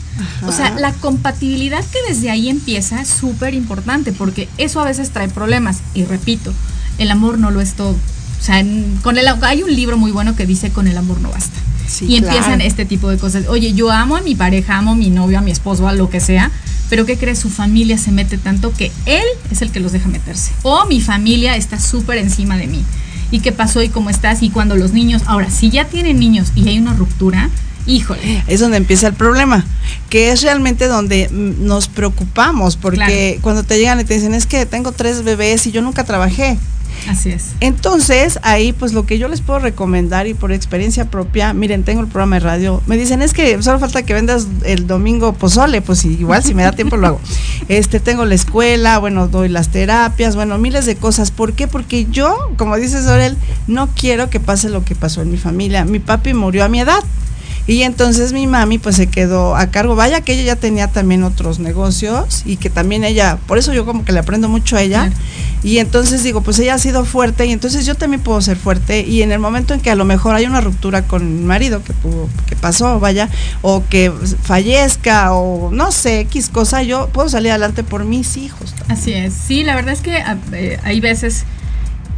[SPEAKER 2] O sea, la compatibilidad que desde ahí empieza es súper importante porque eso a veces trae problemas. Y repito, el amor no lo es todo. O sea, con el, hay un libro muy bueno que dice con el amor no basta. y empiezan este tipo de cosas. Oye, yo amo a mi pareja, amo a mi novio, a mi esposo, a lo que sea, pero ¿qué crees? Su familia se mete tanto que él es el que los deja meterse. O mi familia está súper encima de mí. ¿Y qué pasó y cómo estás? Y cuando los niños, ahora, si ya tienen niños y hay una ruptura, híjole.
[SPEAKER 1] Es donde empieza el problema, que es realmente donde nos preocupamos, porque cuando te llegan y te dicen, es que tengo tres bebés y yo nunca trabajé.
[SPEAKER 2] Así es.
[SPEAKER 1] Entonces, ahí pues lo que yo les puedo recomendar y por experiencia propia, miren, tengo el programa de radio, me dicen, es que solo falta que vendas el domingo pozole, pues igual si me da tiempo lo hago. Este, tengo la escuela, bueno, doy las terapias, bueno, miles de cosas. ¿Por qué? Porque yo, como dice Sorel, no quiero que pase lo que pasó en mi familia. Mi papi murió a mi edad. Y entonces mi mami pues se quedó a cargo. Vaya que ella ya tenía también otros negocios y que también ella, por eso yo como que le aprendo mucho a ella. Y entonces digo, pues ella ha sido fuerte y entonces yo también puedo ser fuerte. Y en el momento en que a lo mejor hay una ruptura con mi marido que, que pasó, vaya, o que fallezca o no sé, X cosa, yo puedo salir adelante por mis hijos.
[SPEAKER 2] Así es. Sí, la verdad es que eh, hay veces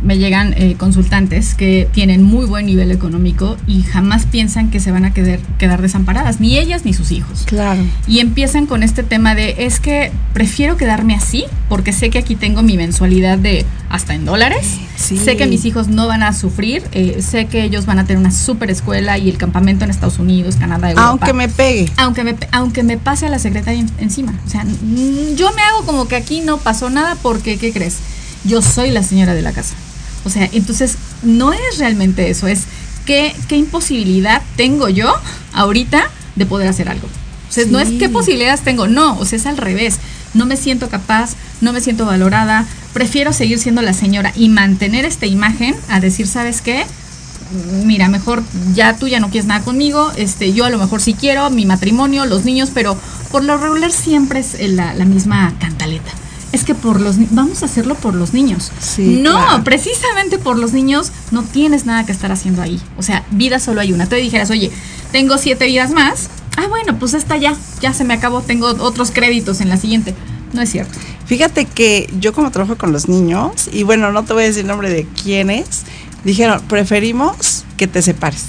[SPEAKER 2] me llegan eh, consultantes que tienen muy buen nivel económico y jamás piensan que se van a quedar, quedar desamparadas, ni ellas ni sus hijos.
[SPEAKER 1] Claro.
[SPEAKER 2] Y empiezan con este tema de, es que prefiero quedarme así porque sé que aquí tengo mi mensualidad de hasta en dólares, sé que mis hijos no van a sufrir, eh, sé que ellos van a tener una super escuela y el campamento en Estados Unidos, Canadá, Europa.
[SPEAKER 1] Aunque me pegue.
[SPEAKER 2] Aunque me, aunque me pase a la secretaria encima. O sea, yo me hago como que aquí no pasó nada porque, ¿qué crees? Yo soy la señora de la casa. O sea, entonces no es realmente eso, es qué, qué imposibilidad tengo yo ahorita de poder hacer algo. O sea, no es qué posibilidades tengo, no, o sea, es al revés. No me siento capaz, no me siento valorada, prefiero seguir siendo la señora y mantener esta imagen a decir, ¿sabes qué? Mira, mejor ya tú ya no quieres nada conmigo, este, yo a lo mejor sí quiero, mi matrimonio, los niños, pero por lo regular siempre es la, la misma cantaleta es que por los vamos a hacerlo por los niños. no, precisamente por los niños no tienes nada que estar haciendo ahí. O sea, vida solo hay una. Te dijeras, oye, tengo siete vidas más. Ah, bueno, pues esta ya, ya se me acabó, tengo otros créditos en la siguiente. No es cierto.
[SPEAKER 1] Fíjate que yo como trabajo con los niños, y bueno, no te voy a decir el nombre de quiénes, dijeron, preferimos que te separes.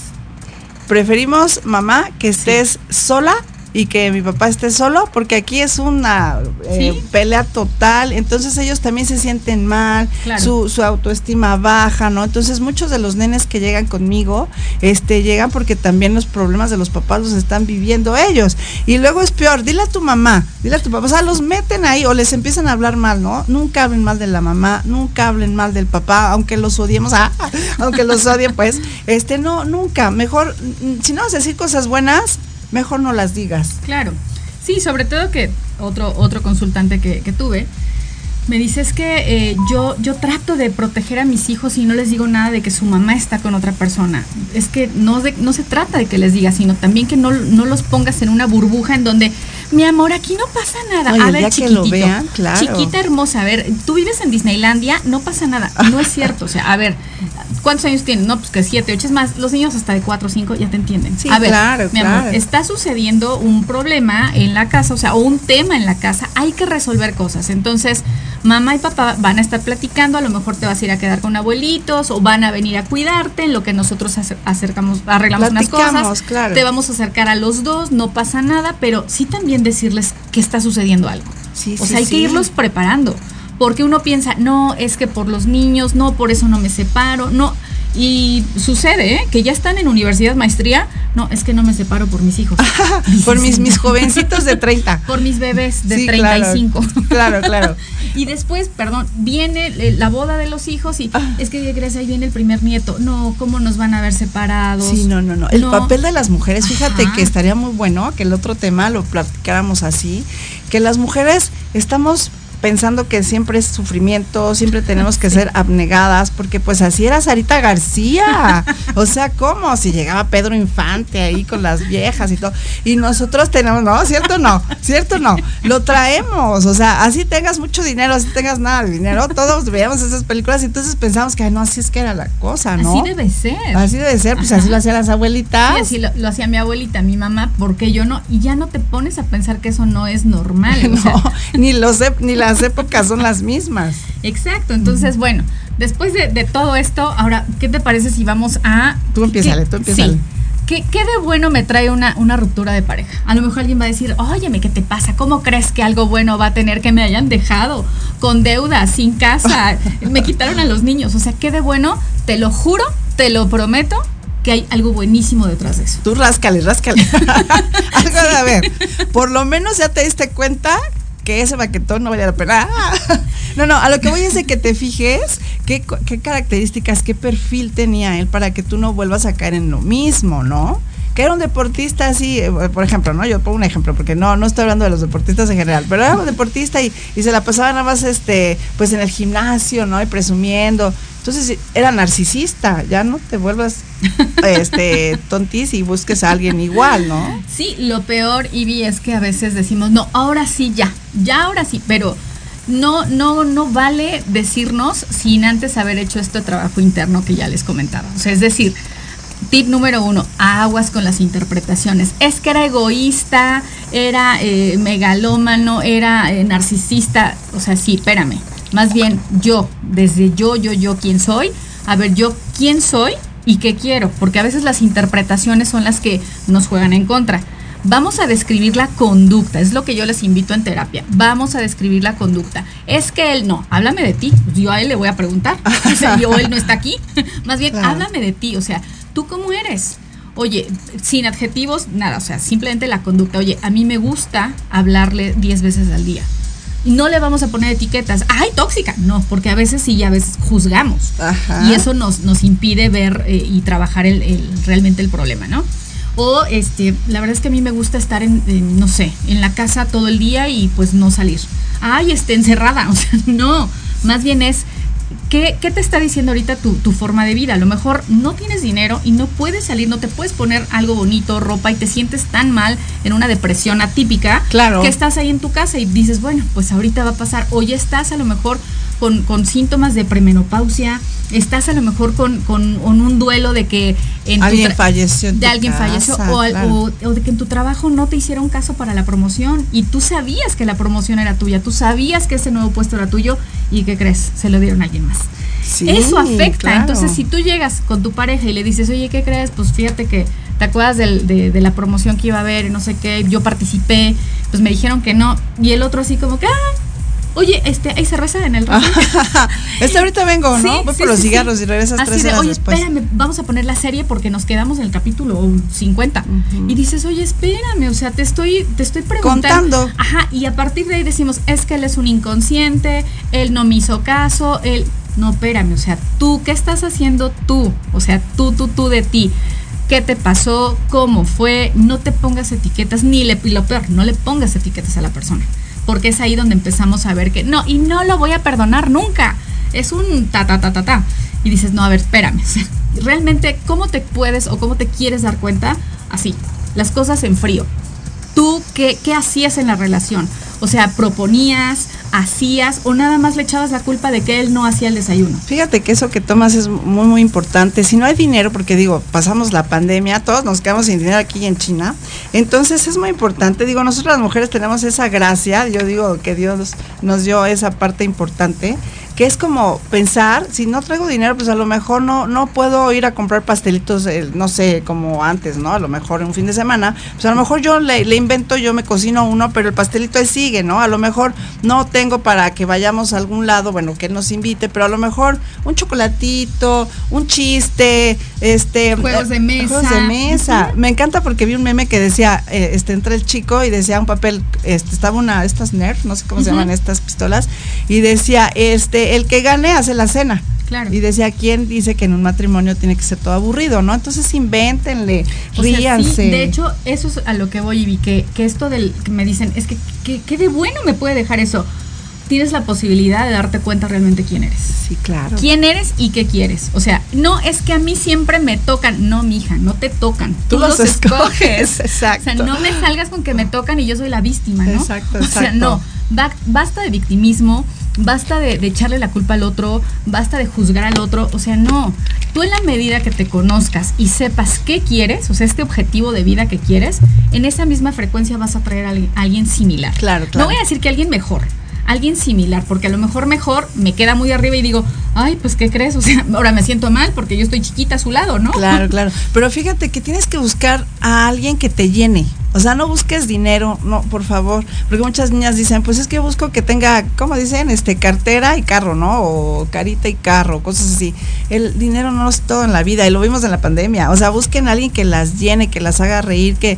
[SPEAKER 1] Preferimos, mamá, que estés sola y que mi papá esté solo, porque aquí es una eh, pelea total, entonces ellos también se sienten mal, su, su, autoestima baja, ¿no? Entonces muchos de los nenes que llegan conmigo, este, llegan porque también los problemas de los papás los están viviendo ellos. Y luego es peor, dile a tu mamá, dile a tu papá, o sea, los meten ahí o les empiezan a hablar mal, ¿no? Nunca hablen mal de la mamá, nunca hablen mal del papá, aunque los odiemos, ah, aunque los odien, pues, este, no, nunca, mejor, si no vas a decir cosas buenas, mejor no las digas.
[SPEAKER 2] Claro. Sí, sobre todo que otro, otro consultante que, que tuve me dice es que eh, yo, yo trato de proteger a mis hijos y no les digo nada de que su mamá está con otra persona. Es que no, no se trata de que les digas, sino también que no, no los pongas en una burbuja en donde, mi amor, aquí no pasa nada. a ver, chiquitito, chiquita hermosa, a ver, tú vives en Disneylandia, no pasa nada. No es cierto, o sea, a ver, ¿cuántos años tienes? No, pues que siete, ocho, es más, los niños hasta de cuatro o cinco ya te entienden.
[SPEAKER 1] Sí,
[SPEAKER 2] a ver,
[SPEAKER 1] claro,
[SPEAKER 2] mi amor, está sucediendo un problema en la casa, o sea, o un tema en la casa, hay que resolver cosas. Entonces, mamá y papá van a estar platicando, a lo mejor te vas a ir a quedar con abuelitos o van a venir a cuidarte en lo que nosotros acercamos, arreglamos unas cosas. Te vamos a acercar a los dos, no pasa nada, pero sí también decirles que está sucediendo algo. o sea, hay que irlos preparando. Porque uno piensa, no, es que por los niños, no, por eso no me separo, no. Y sucede, ¿eh? Que ya están en universidad, maestría. No, es que no me separo por mis hijos.
[SPEAKER 1] por mis, mis jovencitos de 30.
[SPEAKER 2] por mis bebés de 35.
[SPEAKER 1] Claro, claro.
[SPEAKER 2] y después, perdón, viene la boda de los hijos y ah. es que gracias ahí viene el primer nieto. No, ¿cómo nos van a ver separados?
[SPEAKER 1] Sí, no, no, no. El papel de las mujeres, fíjate que estaría muy bueno que el otro tema lo platicáramos así, que las mujeres estamos pensando que siempre es sufrimiento, siempre tenemos que ser abnegadas, porque pues así era Sarita García. O sea, ¿cómo? Si llegaba Pedro Infante ahí con las viejas y todo. Y nosotros tenemos, no, ¿cierto no? ¿Cierto no? Lo traemos. O sea, así tengas mucho dinero, así tengas nada de dinero, todos veíamos esas películas y entonces pensamos que no, así es que era la cosa, ¿no?
[SPEAKER 2] Así debe ser.
[SPEAKER 1] Así debe ser, pues así lo hacían las abuelitas.
[SPEAKER 2] Sí, así lo, hacía mi abuelita, mi mamá, porque yo no? Y ya no te pones a pensar que eso no es normal.
[SPEAKER 1] no, ni lo sé, ni la épocas son las mismas.
[SPEAKER 2] Exacto, entonces, bueno, después de, todo esto, ahora, ¿qué te parece si vamos a...
[SPEAKER 1] Tú empiezale, tú empiezale.
[SPEAKER 2] ¿Qué, ¿Qué, de bueno me trae una, una ruptura de pareja? A lo mejor alguien va a decir, óyeme, ¿qué te pasa? ¿Cómo crees que algo bueno va a tener que me hayan dejado con deuda, sin casa? me quitaron a los niños. O sea, ¿qué de bueno? Te lo juro, te lo prometo, que hay algo buenísimo detrás de eso.
[SPEAKER 1] Tú ráscale, ráscale. algo de a ver. Por lo menos ya te diste cuenta que ese baquetón no valía la pena. No, no, a lo que voy es de que te fijes qué, qué características, qué perfil tenía él para que tú no vuelvas a caer en lo mismo, ¿no? Que era un deportista así, eh, por ejemplo, ¿no? Yo pongo un ejemplo, porque no, no estoy hablando de los deportistas en general, pero era un deportista y, y se la pasaba nada más este, pues en el gimnasio, ¿no? Y presumiendo. Entonces era narcisista, ya no te vuelvas este tontis y busques a alguien igual, ¿no?
[SPEAKER 2] Sí, lo peor, Ivy, es que a veces decimos, no, ahora sí ya, ya ahora sí, pero no, no, no vale decirnos sin antes haber hecho este trabajo interno que ya les comentaba. O sea, es decir, tip número uno, aguas con las interpretaciones. Es que era egoísta, era eh, megalómano, era eh, narcisista. O sea, sí, espérame más bien yo, desde yo, yo, yo, quién soy, a ver yo quién soy y qué quiero, porque a veces las interpretaciones son las que nos juegan en contra. Vamos a describir la conducta, es lo que yo les invito en terapia. Vamos a describir la conducta. Es que él no, háblame de ti. Yo a él le voy a preguntar. yo él no está aquí. Más bien, háblame de ti. O sea, ¿tú cómo eres? Oye, sin adjetivos, nada. O sea, simplemente la conducta. Oye, a mí me gusta hablarle 10 veces al día no le vamos a poner etiquetas, ay, tóxica, no, porque a veces sí, a veces juzgamos y eso nos, nos impide ver eh, y trabajar el, realmente el problema, ¿no? O este, la verdad es que a mí me gusta estar en, no sé, en la casa todo el día y pues no salir. Ay, esté encerrada, o sea, no, más bien es ¿Qué, te está diciendo ahorita tu, tu, forma de vida? A lo mejor no tienes dinero y no puedes salir, no te puedes poner algo bonito, ropa y te sientes tan mal en una depresión atípica
[SPEAKER 1] claro.
[SPEAKER 2] que estás ahí en tu casa y dices, bueno, pues ahorita va a pasar. O ya estás a lo mejor con, con síntomas de premenopausia, estás a lo mejor con, con, un duelo de que
[SPEAKER 1] en alguien falleció
[SPEAKER 2] de alguien falleció o, o, de que en tu trabajo no te hicieron caso para la promoción y tú sabías que la promoción era tuya, tú sabías que ese nuevo puesto era tuyo y ¿qué crees? Se lo dieron a alguien más. Eso afecta. Entonces, si tú llegas con tu pareja y le dices, oye, ¿qué crees? Pues fíjate que te acuerdas de, de, la promoción que iba a haber, no sé qué, yo participé, pues me dijeron que no. Y el otro así como que, ah, Oye, este, hay cerveza en el
[SPEAKER 1] Este ahorita vengo, ¿no? Voy por los cigarros y regresas Así tres de,
[SPEAKER 2] oye, espérame, vamos a poner la serie porque nos quedamos en el capítulo 50. Y dices, oye, espérame, o sea, te estoy, te estoy preguntando.
[SPEAKER 1] Contando.
[SPEAKER 2] Ajá, y a partir de ahí decimos, es que él es un inconsciente, él no me hizo caso, él... No, espérame, o sea, tú, ¿qué estás haciendo tú? O sea, tú, tú, tú de ti qué te pasó, cómo fue, no te pongas etiquetas, ni le, y lo peor, no le pongas etiquetas a la persona, porque es ahí donde empezamos a ver que no, y no lo voy a perdonar nunca, es un ta, ta, ta, ta, ta, y dices, no, a ver, espérame, realmente, ¿cómo te puedes o cómo te quieres dar cuenta? Así, las cosas en frío. ¿Tú qué, qué hacías en la relación? O sea, proponías, hacías o nada más le echabas la culpa de que él no hacía el desayuno.
[SPEAKER 1] Fíjate que eso que tomas es muy, muy importante. Si no hay dinero, porque digo, pasamos la pandemia, todos nos quedamos sin dinero aquí en China, entonces es muy importante. Digo, nosotros las mujeres tenemos esa gracia, yo digo que Dios nos dio esa parte importante que es como pensar, si no traigo dinero, pues a lo mejor no, no puedo ir a comprar pastelitos, eh, no sé, como antes, ¿no? A lo mejor en un fin de semana, pues a lo mejor yo le, le, invento, yo me cocino uno, pero el pastelito ahí sigue, ¿no? A lo mejor no tengo para que vayamos a algún lado, bueno, que él nos invite, pero a lo mejor un chocolatito, un chiste, este...
[SPEAKER 2] Juegos de mesa.
[SPEAKER 1] Juegos de mesa. Me encanta porque vi un meme que decía, eh, este, entra el chico y decía un papel, este, estaba una, estas Nerf, no sé cómo se llaman estas pistolas, y decía, este, el que gane hace la cena.
[SPEAKER 2] Claro.
[SPEAKER 1] Y decía, ¿quién dice que en un matrimonio tiene que ser todo aburrido, no? Entonces invéntenle,
[SPEAKER 2] O sea,
[SPEAKER 1] ríanse.
[SPEAKER 2] sí, de hecho, eso es a lo que voy y vi, que, que esto del que me dicen, es que, que, que de bueno me puede dejar eso. Tienes la posibilidad de darte cuenta realmente quién eres.
[SPEAKER 1] sí, claro.
[SPEAKER 2] ¿Quién eres y qué quieres? O sea, no es que a mí siempre me tocan. No, mija, no te tocan. Tú, los escoges.
[SPEAKER 1] Exacto.
[SPEAKER 2] O sea, no me salgas con que me tocan y yo soy la víctima, ¿no?
[SPEAKER 1] Exacto,
[SPEAKER 2] O sea,
[SPEAKER 1] exacto.
[SPEAKER 2] no. Ba- basta de victimismo, basta de, de echarle la culpa al otro, basta de juzgar al otro. O sea, no. Tú en la medida que te conozcas y sepas qué quieres, o sea, este objetivo de vida que quieres, en esa misma frecuencia vas a traer a alguien, a alguien similar.
[SPEAKER 1] Claro,
[SPEAKER 2] No
[SPEAKER 1] claro.
[SPEAKER 2] voy a decir que alguien mejor, alguien similar, porque a lo mejor mejor me queda muy arriba y digo, ay, pues ¿qué crees? O sea, ahora me siento mal porque yo estoy chiquita a su lado, ¿no?
[SPEAKER 1] Claro, claro. Pero fíjate que tienes que buscar a alguien que te llene. O sea, no busques dinero, no, por favor. Porque muchas niñas dicen, pues es que busco que tenga, ¿cómo dicen? Este, cartera y carro, ¿no? O carita y carro, cosas así. El dinero no es todo en la vida y lo vimos en la pandemia. O sea, busquen a alguien que las llene, que las haga reír, que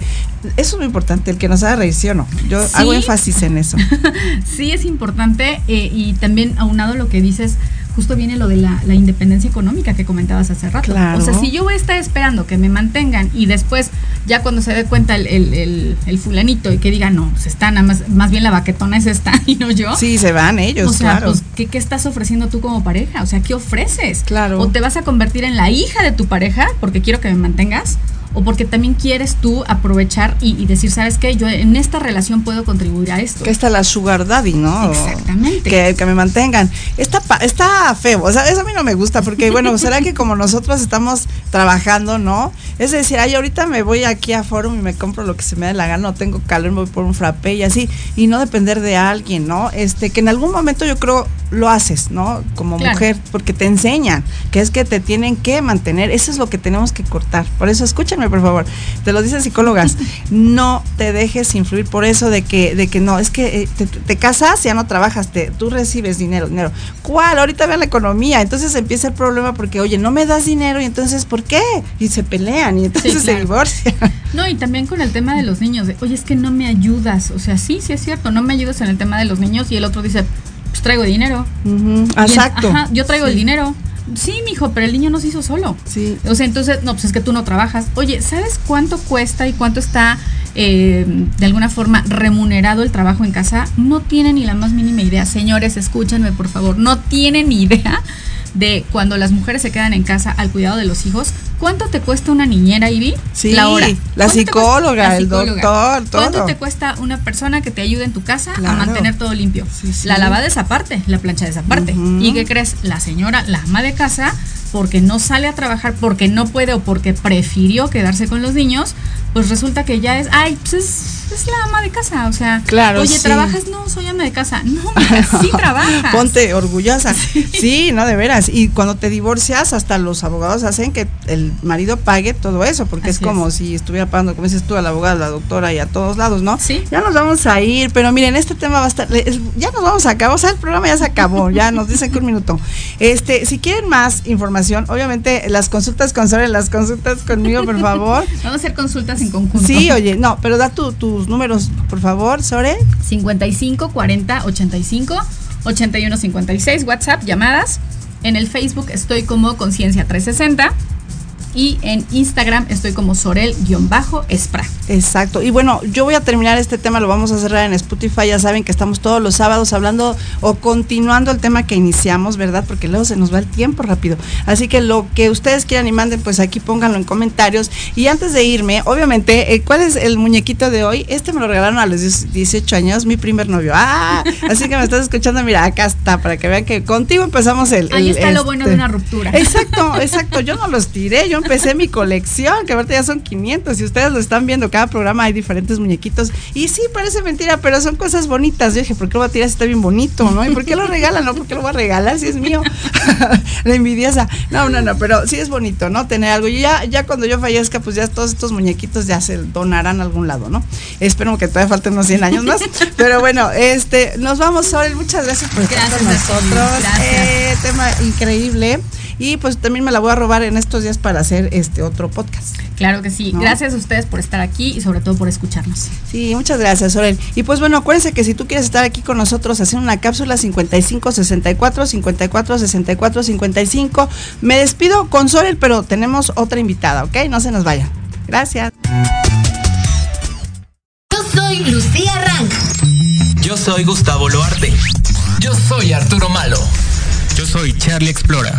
[SPEAKER 1] eso es muy importante, el que nos haga reír, ¿sí o no? Yo
[SPEAKER 2] Sí.
[SPEAKER 1] hago énfasis en eso.
[SPEAKER 2] Sí es importante eh, y también aunado lo que dices, justo viene lo de la, la independencia económica que comentabas hace rato.
[SPEAKER 1] Claro.
[SPEAKER 2] O sea, si yo voy a estar esperando que me mantengan y después, ya cuando se dé cuenta el, el, el- el fulanito y que diga, no, pues está nada más, más bien la baquetona es esta y no yo.
[SPEAKER 1] Sí, se van ellos,
[SPEAKER 2] o sea,
[SPEAKER 1] claro.
[SPEAKER 2] pues, ¿qué, ¿qué estás ofreciendo tú como pareja? O sea, ¿qué ofreces?
[SPEAKER 1] Claro.
[SPEAKER 2] O te vas a convertir en la hija de tu pareja porque quiero que me mantengas, o porque también quieres tú aprovechar y, y decir, ¿sabes qué? Yo en esta relación puedo contribuir a esto.
[SPEAKER 1] que está la sugar daddy, ¿no?
[SPEAKER 2] Exactamente.
[SPEAKER 1] Que, que me mantengan. Está, está feo, o sea, eso a mí no me gusta, porque bueno, será que como nosotros estamos trabajando, ¿no? Es decir, ay, ahorita me voy aquí a Forum y me compro lo que se me dé la gana, no tengo calor, me voy por un frappé y así, y no depender de alguien, ¿no? Este, que en algún momento yo creo lo haces, ¿no? Como
[SPEAKER 2] Claro.
[SPEAKER 1] mujer, porque te enseñan, que es que te tienen que mantener, eso es lo que tenemos que cortar. Por eso, escúchenme, por favor, te lo dicen psicólogas, no te dejes influir por eso de que, de que no, es que eh, te, te casas, ya no trabajas, te, tú recibes dinero, dinero. ¿Cuál? Ahorita vean la economía, entonces empieza el problema porque, oye, no me das dinero y entonces, ¿por qué? Y se pelean y entonces se
[SPEAKER 2] claro.
[SPEAKER 1] divorcian.
[SPEAKER 2] No, y también con el tema de los niños, de, oye, es que no me ayudas. O sea, sí, sí es cierto, no me ayudas en el tema de los niños y el otro dice, pues traigo dinero.
[SPEAKER 1] Exacto.
[SPEAKER 2] ajá, yo traigo el dinero. Sí, mijo, pero el niño no se hizo solo.
[SPEAKER 1] Sí.
[SPEAKER 2] O sea, entonces, no, pues es que tú no trabajas. Oye, ¿sabes cuánto cuesta y cuánto está eh, de alguna forma remunerado el trabajo en casa? No tienen ni la más mínima idea. Señores, escúchenme, por favor. No tienen ni idea de cuando las mujeres se quedan en casa al cuidado de los hijos. ¿Cuánto te cuesta una niñera, Ivy?
[SPEAKER 1] Sí,
[SPEAKER 2] la hora.
[SPEAKER 1] la
[SPEAKER 2] ¿Cuánto
[SPEAKER 1] psicóloga, el doctor,
[SPEAKER 2] ¿Cuánto
[SPEAKER 1] todo.
[SPEAKER 2] te cuesta una persona que te ayude en tu casa
[SPEAKER 1] Claro.
[SPEAKER 2] a mantener todo limpio?
[SPEAKER 1] Sí, sí.
[SPEAKER 2] La lavada esa parte, la plancha de esa parte.
[SPEAKER 1] Ujú.
[SPEAKER 2] ¿Y qué crees? La señora, la ama de casa, porque no sale a trabajar, porque no puede o porque prefirió quedarse con los niños, pues resulta que ya es, ay, pues es, es la ama de casa. O sea,
[SPEAKER 1] Claro,
[SPEAKER 2] oye,
[SPEAKER 1] sí.
[SPEAKER 2] ¿trabajas? No, soy ama de casa. No, mija, sí trabajas.
[SPEAKER 1] Ponte orgullosa. Sí. no, de veras. Y cuando te divorcias, hasta los abogados hacen que el marido pague todo eso, porque es como
[SPEAKER 2] es.
[SPEAKER 1] si estuviera pagando, como dices tú, a la abogada, a la doctora y a todos lados, ¿no?
[SPEAKER 2] Sí.
[SPEAKER 1] Ya nos vamos a ir, pero miren, este tema va a estar, es- ya nos vamos a acabar, o sea, el programa ya se acabó, ya nos dicen que un minuto. Este, si quieren más información, obviamente las consultas con Sore, las consultas conmigo, por favor.
[SPEAKER 2] Vamos a hacer consultas en conjunto.
[SPEAKER 1] Sí, oye, no, pero da tu- tus números, por favor, Sore.
[SPEAKER 2] 55 40 85 81 56 WhatsApp llamadas en el Facebook estoy como conciencia 360 y en Instagram estoy como Sorel-Espra.
[SPEAKER 1] Exacto. Y bueno, yo voy a terminar este tema, lo vamos a cerrar en Spotify. Ya saben que estamos todos los sábados hablando o continuando el tema que iniciamos, ¿verdad? Porque luego se nos va el tiempo rápido. Así que lo que ustedes quieran y manden, pues aquí pónganlo en comentarios. Y antes de irme, obviamente, eh, ¿cuál es el muñequito de hoy? Este me lo regalaron a los 18 años, mi primer novio. Ah, así que me estás escuchando, mira, acá está, para que vean que contigo empezamos el...
[SPEAKER 2] Ahí está lo bueno de este una ruptura.
[SPEAKER 1] Exacto, exacto. Yo no los tiré, yo empecé mi colección, que ahorita ya son 500. Si ustedes lo están viendo, cada programa hay diferentes muñequitos. Y sí, parece mentira, pero son cosas bonitas. Yo dije, ¿por qué lo voy a tirar si está bien bonito, no? ¿Y por qué lo regalan? No, ¿por qué lo voy a regalar si es mío? La envidiosa. No, no, no, pero sí es bonito, ¿no? Tener algo. Y ya, ya cuando yo fallezca, pues ya todos estos muñequitos ya se donarán a algún lado, ¿no? Espero que todavía falten unos 100 años más. Pero bueno, este, nos vamos, Sorel. Muchas gracias por estar con nosotros. Eh, tema increíble. Y pues también me la voy a robar en estos días para hacer este otro podcast.
[SPEAKER 2] Claro que sí. Gracias a ustedes por estar aquí y sobre todo por escucharnos.
[SPEAKER 1] Sí, muchas gracias, Sorel. Y pues bueno, acuérdense que si tú quieres estar aquí con nosotros haciendo una cápsula 55 64 54 64 55, me despido con Sorel, pero tenemos otra invitada, ¿ok? No se nos vaya. Gracias.
[SPEAKER 6] Yo soy Lucía Rank.
[SPEAKER 7] Yo soy Gustavo Loarte.
[SPEAKER 8] Yo soy Arturo Malo.
[SPEAKER 9] Yo soy Charlie Explora.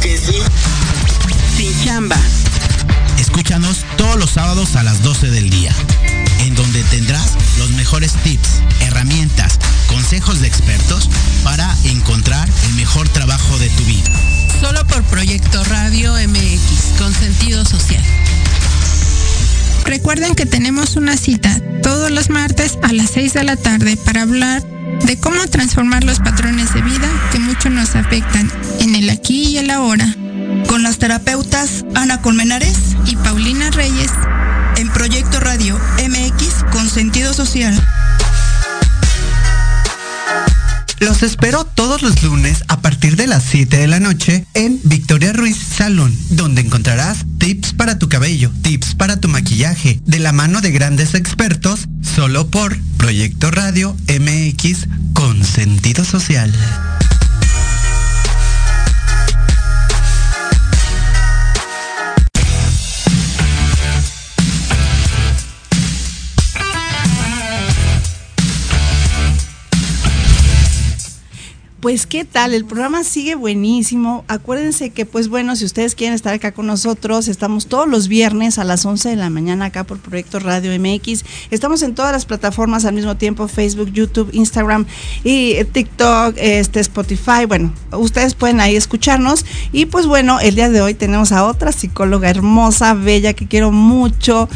[SPEAKER 10] que sí.
[SPEAKER 3] Sin chamba.
[SPEAKER 11] Escúchanos todos los sábados a las 12 del día, en donde tendrás los mejores tips, herramientas, consejos de expertos para encontrar el mejor trabajo de tu vida.
[SPEAKER 3] Solo por Proyecto Radio MX, con sentido social.
[SPEAKER 12] Recuerden que tenemos una cita todos los martes a las 6 de la tarde para hablar de cómo transformar los patrones de vida que mucho nos afectan en el aquí y el ahora.
[SPEAKER 13] Con las terapeutas Ana Colmenares
[SPEAKER 12] y Paulina Reyes
[SPEAKER 13] en Proyecto Radio MX con sentido social.
[SPEAKER 14] Los espero todos los lunes a partir de las 7 de la noche en Victoria Ruiz Salón, donde encontrarás tips para tu cabello, tips para tu maquillaje, de la mano de grandes expertos, solo por Proyecto Radio MX con sentido social.
[SPEAKER 1] Pues qué tal, el programa sigue buenísimo. Acuérdense que pues bueno, si ustedes quieren estar acá con nosotros, estamos todos los viernes a las 11 de la mañana acá por Proyecto Radio MX. Estamos en todas las plataformas al mismo tiempo, Facebook, YouTube, Instagram y eh, TikTok, este Spotify. Bueno, ustedes pueden ahí escucharnos y pues bueno, el día de hoy tenemos a otra psicóloga hermosa, bella que quiero mucho.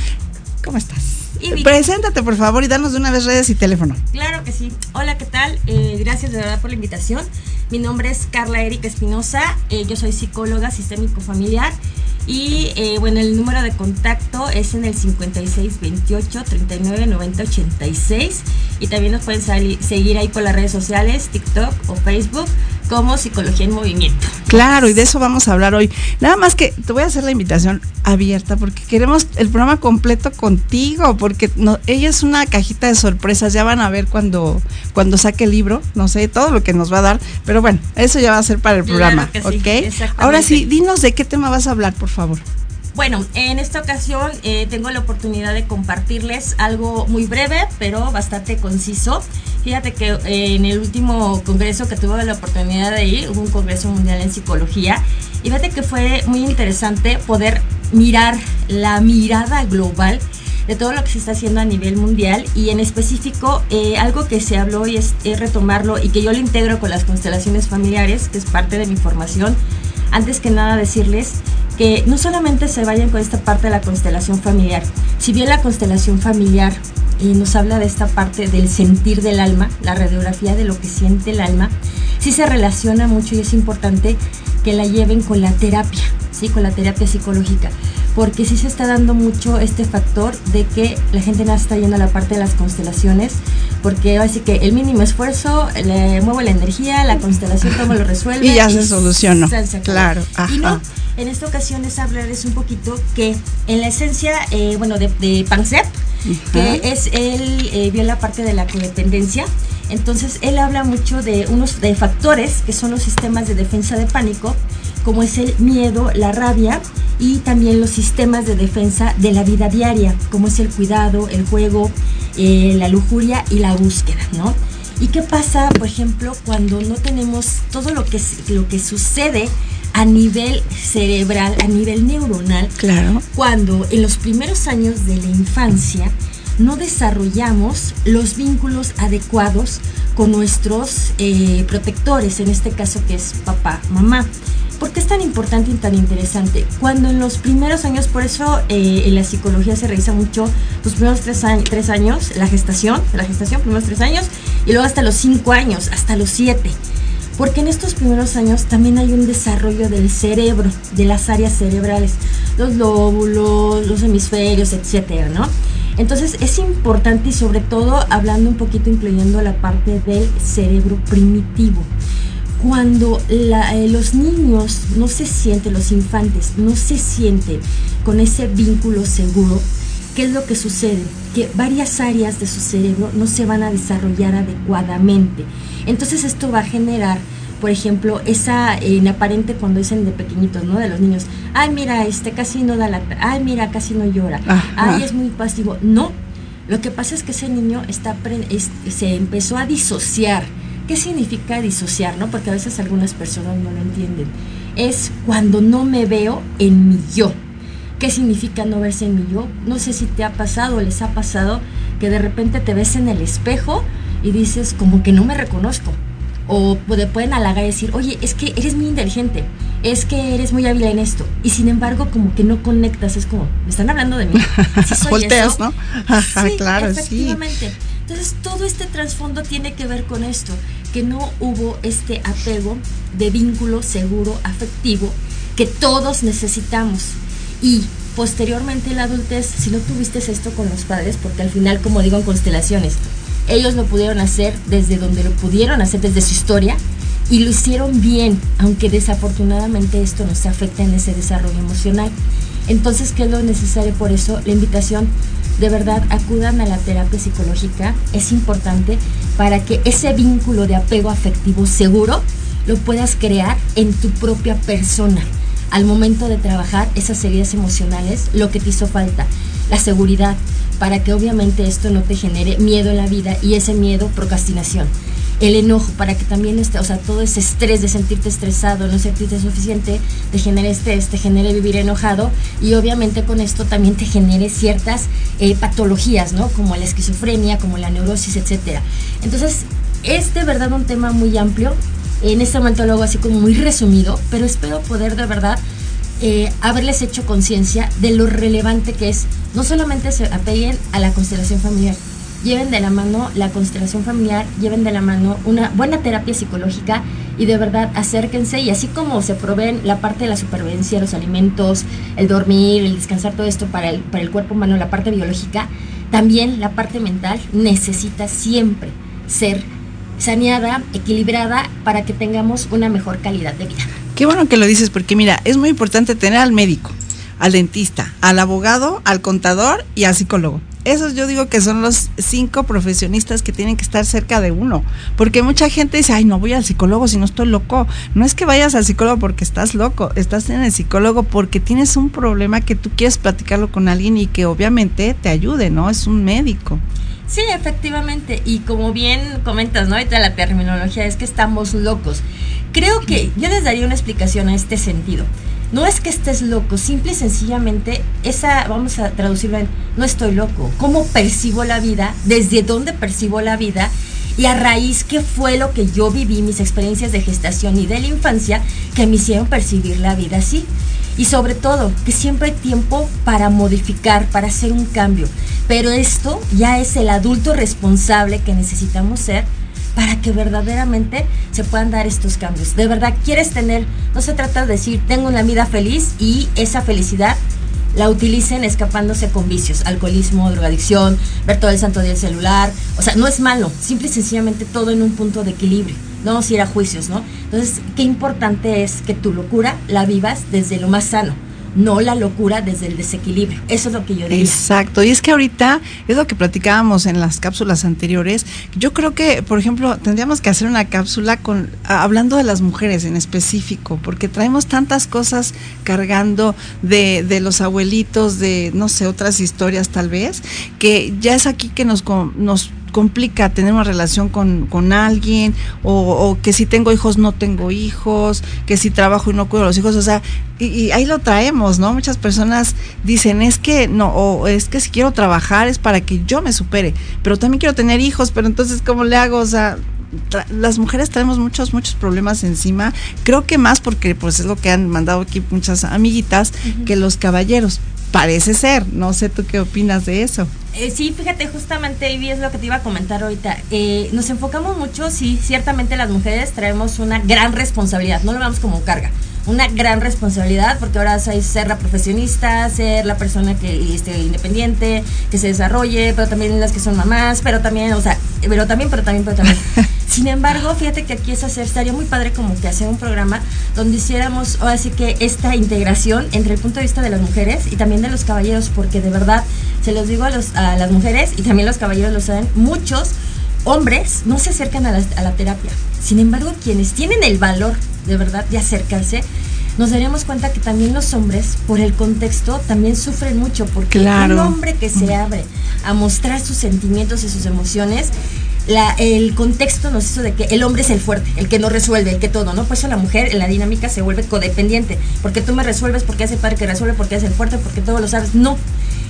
[SPEAKER 1] ¿Cómo estás? Preséntate, por favor, y danos de una vez redes y teléfono.
[SPEAKER 15] Claro que sí. Hola, ¿qué tal? Eh, gracias de verdad por la invitación. Mi nombre es Carla Erika Espinosa. Eh, yo soy psicóloga sistémico familiar. Y eh, bueno, el número de contacto es en el 56 28 39 90 86. Y también nos pueden seguir ahí por las redes sociales, TikTok o Facebook como Psicología en Movimiento.
[SPEAKER 1] Claro, y de eso vamos a hablar hoy. Nada más que te voy a hacer la invitación abierta porque queremos el programa completo contigo, porque ella es una cajita de sorpresas, ya van a ver cuando, cuando saque el libro, no sé, todo lo que nos va a dar, pero bueno, eso ya va a ser para el programa, ¿ok? Ahora sí, dinos de qué tema vas a hablar, por favor.
[SPEAKER 15] Bueno, en esta ocasión eh, tengo la oportunidad de compartirles algo muy breve, pero bastante conciso. Fíjate que eh, en el último congreso que tuve la oportunidad de ir, hubo un congreso mundial en psicología, y fíjate que fue muy interesante poder mirar la mirada global de todo lo que se está haciendo a nivel mundial y en específico eh, algo que se habló y es, es, retomarlo y que yo lo integro con las constelaciones familiares, que es parte de mi formación. Antes que nada decirles que no solamente se vayan con esta parte de la constelación familiar, si bien la constelación familiar eh, nos habla de esta parte del sentir del alma, la radiografía de lo que siente el alma, sí se relaciona mucho y es importante que la lleven con la terapia, ¿sí? con la terapia psicológica, porque sí se está dando mucho este factor de que la gente no está yendo a la parte de las constelaciones, porque así que el mínimo esfuerzo, le muevo la energía, la constelación todo lo resuelve.
[SPEAKER 1] Y ya se solucionó. Claro.
[SPEAKER 15] Ajá. Y no, en esta ocasión es hablarles un poquito que en la esencia, eh, bueno, de, de Pansep, que es él eh, vio la parte de la codependencia. Entonces él habla mucho de unos de factores que son los sistemas de defensa de pánico, como es el miedo, la rabia y también los sistemas de defensa de la vida diaria, como es el cuidado, el juego, eh, la lujuria y la búsqueda, ¿no? ¿Y qué pasa, por ejemplo, cuando no tenemos todo lo que, lo que sucede a nivel cerebral, a nivel neuronal?
[SPEAKER 1] Claro.
[SPEAKER 15] Cuando en los primeros años de la infancia no desarrollamos los vínculos adecuados con nuestros eh, protectores, en este caso que es papá, mamá. ¿Por qué es tan importante y tan interesante? Cuando en los primeros años, por eso eh, en la psicología se revisa mucho los primeros tres, tres años, la gestación, la gestación, primeros tres años, y luego hasta los cinco años, hasta los siete. Porque en estos primeros años también hay un desarrollo del cerebro, de las áreas cerebrales, los lóbulos, los hemisferios, etcétera, ¿no? Entonces es importante y sobre todo hablando un poquito incluyendo la parte del cerebro primitivo cuando eh, los niños no se sienten, los infantes no se sienten con ese vínculo seguro, ¿qué es lo que sucede? Que varias áreas de su cerebro no se van a desarrollar adecuadamente. Entonces esto va a generar, por ejemplo, esa en aparente cuando dicen de pequeñitos, ¿no? De los niños, ay mira, este casi no da la, ay mira, casi no llora,
[SPEAKER 1] Ajá.
[SPEAKER 15] ay es muy pasivo. No, lo que pasa es que ese niño está, es, se empezó a disociar ¿Qué significa disociar? No? Porque a veces algunas personas no lo entienden. Es cuando no me veo en mi yo. ¿Qué significa no verse en mi yo? No sé si te ha pasado o les ha pasado que de repente te ves en el espejo y dices como que no me reconozco. O te pueden halagar y decir, oye, es que eres muy inteligente, es que eres muy hábil en esto. Y sin embargo, como que no conectas, es como, me están hablando de mí.
[SPEAKER 1] ¿Sí soy Volteas, eso? ¿no?
[SPEAKER 15] Sí,
[SPEAKER 1] claro,
[SPEAKER 15] efectivamente.
[SPEAKER 1] sí.
[SPEAKER 15] Entonces, todo este trasfondo tiene que ver con esto, que no hubo este apego de vínculo seguro, afectivo, que todos necesitamos. Y posteriormente en la adultez, si no tuviste esto con los padres, porque al final, como digo en constelaciones, ellos lo pudieron hacer desde donde lo pudieron hacer, desde su historia, y lo hicieron bien, aunque desafortunadamente esto nos afecta en ese desarrollo emocional. Entonces, ¿qué es lo necesario? Por eso, la invitación de verdad acudan a la terapia psicológica, es importante para que ese vínculo de apego afectivo seguro lo puedas crear en tu propia persona. Al momento de trabajar esas heridas emocionales, lo que te hizo falta, la seguridad, para que obviamente esto no te genere miedo en la vida y ese miedo, procrastinación. El enojo, para que también, este, o sea, todo ese estrés de sentirte estresado, no sentirte suficiente, te genere estrés, te genere vivir enojado y obviamente con esto también te genere ciertas eh, patologías, ¿no? Como la esquizofrenia, como la neurosis, etcétera. Entonces, es de verdad un tema muy amplio. En este momento lo hago así como muy resumido, pero espero poder de verdad eh, haberles hecho conciencia de lo relevante que es. No solamente se apeguen a la constelación familiar, lleven de la mano la constelación familiar, lleven de la mano una buena terapia psicológica y de verdad acérquense y así como se proveen la parte de la supervivencia, los alimentos, el dormir, el descansar, todo esto para el, para el cuerpo humano, la parte biológica, también la parte mental necesita siempre ser saneada, equilibrada para que tengamos una mejor calidad de vida.
[SPEAKER 1] Qué bueno que lo dices porque mira, es muy importante tener al médico, al dentista, al abogado, al contador y al psicólogo. esos yo digo que son los cinco profesionistas que tienen que estar cerca de uno. Porque mucha gente dice, ay, no voy al psicólogo si no estoy loco. No es que vayas al psicólogo porque estás loco, estás en el psicólogo porque tienes un problema que tú quieres platicarlo con alguien y que obviamente te ayude, ¿no? Es un médico.
[SPEAKER 15] Sí, efectivamente. Y como bien comentas, ¿no? Ahorita la terminología es que estamos locos. Creo que yo les daría una explicación a este sentido. No es que estés loco, simple y sencillamente, esa, vamos a traducirlo en, no estoy loco. ¿Cómo percibo la vida? ¿Desde dónde percibo la vida? Y a raíz, ¿qué fue lo que yo viví, mis experiencias de gestación y de la infancia, que me hicieron percibir la vida así? Y sobre todo, que siempre hay tiempo para modificar, para hacer un cambio. Pero esto ya es el adulto responsable que necesitamos ser para que verdaderamente se puedan dar estos cambios. De verdad, quieres tener, no se trata de decir, tengo una vida feliz y esa felicidad la utilicen escapándose con vicios, alcoholismo, drogadicción, ver todo el santo día el celular. O sea, no es malo, simple y sencillamente todo en un punto de equilibrio. No vamos a juicios, ¿no? Entonces, qué importante es que tu locura la vivas desde lo más sano no la locura desde el desequilibrio. Eso es lo que yo digo.
[SPEAKER 1] Exacto, y es que ahorita es lo que platicábamos en las cápsulas anteriores. Yo creo que, por ejemplo, tendríamos que hacer una cápsula con hablando de las mujeres en específico, porque traemos tantas cosas cargando de, de los abuelitos, de no sé, otras historias tal vez, que ya es aquí que nos, nos complica tener una relación con, con alguien, o, que si tengo hijos no tengo hijos, que si trabajo y no cuido a los hijos, o sea, y, ahí lo traemos, ¿no? Muchas personas dicen, es que no, o es que si quiero trabajar es para que yo me supere, pero también quiero tener hijos, pero entonces, ¿cómo le hago? O sea, las mujeres tenemos muchos, muchos problemas encima. Creo que más porque pues es lo que han mandado aquí muchas amiguitas que los caballeros. Parece ser. No sé tú qué opinas de eso.
[SPEAKER 15] Eh, sí, fíjate, justamente, Ivy, es lo que te iba a comentar ahorita. Eh, nos enfocamos mucho, sí, ciertamente las mujeres traemos una gran responsabilidad, no lo vemos como carga, una gran responsabilidad, porque ahora es ser la profesionista, ser la persona que esté independiente, que se desarrolle, pero también las que son mamás, pero también, o sea, pero también, pero también, pero también. Sin embargo, fíjate que aquí es hacer, estaría muy padre como que hacer un programa donde hiciéramos, ahora sí que esta integración entre el punto de vista de las mujeres y también de los caballeros, porque de verdad, se los digo a, los, a las mujeres y también los caballeros lo saben, muchos hombres no se acercan a la, a la terapia. Sin embargo, quienes tienen el valor de verdad de acercarse, nos daríamos cuenta que también los hombres, por el contexto, también sufren mucho, porque un hombre que se abre a mostrar sus sentimientos y sus emociones, el contexto nos hizo de que el hombre es el fuerte, el que no resuelve, el que todo, ¿no? Pues eso la mujer en la dinámica se vuelve codependiente, porque tú me resuelves, porque hace padre que resuelve, porque es el fuerte, porque todo lo sabes. No.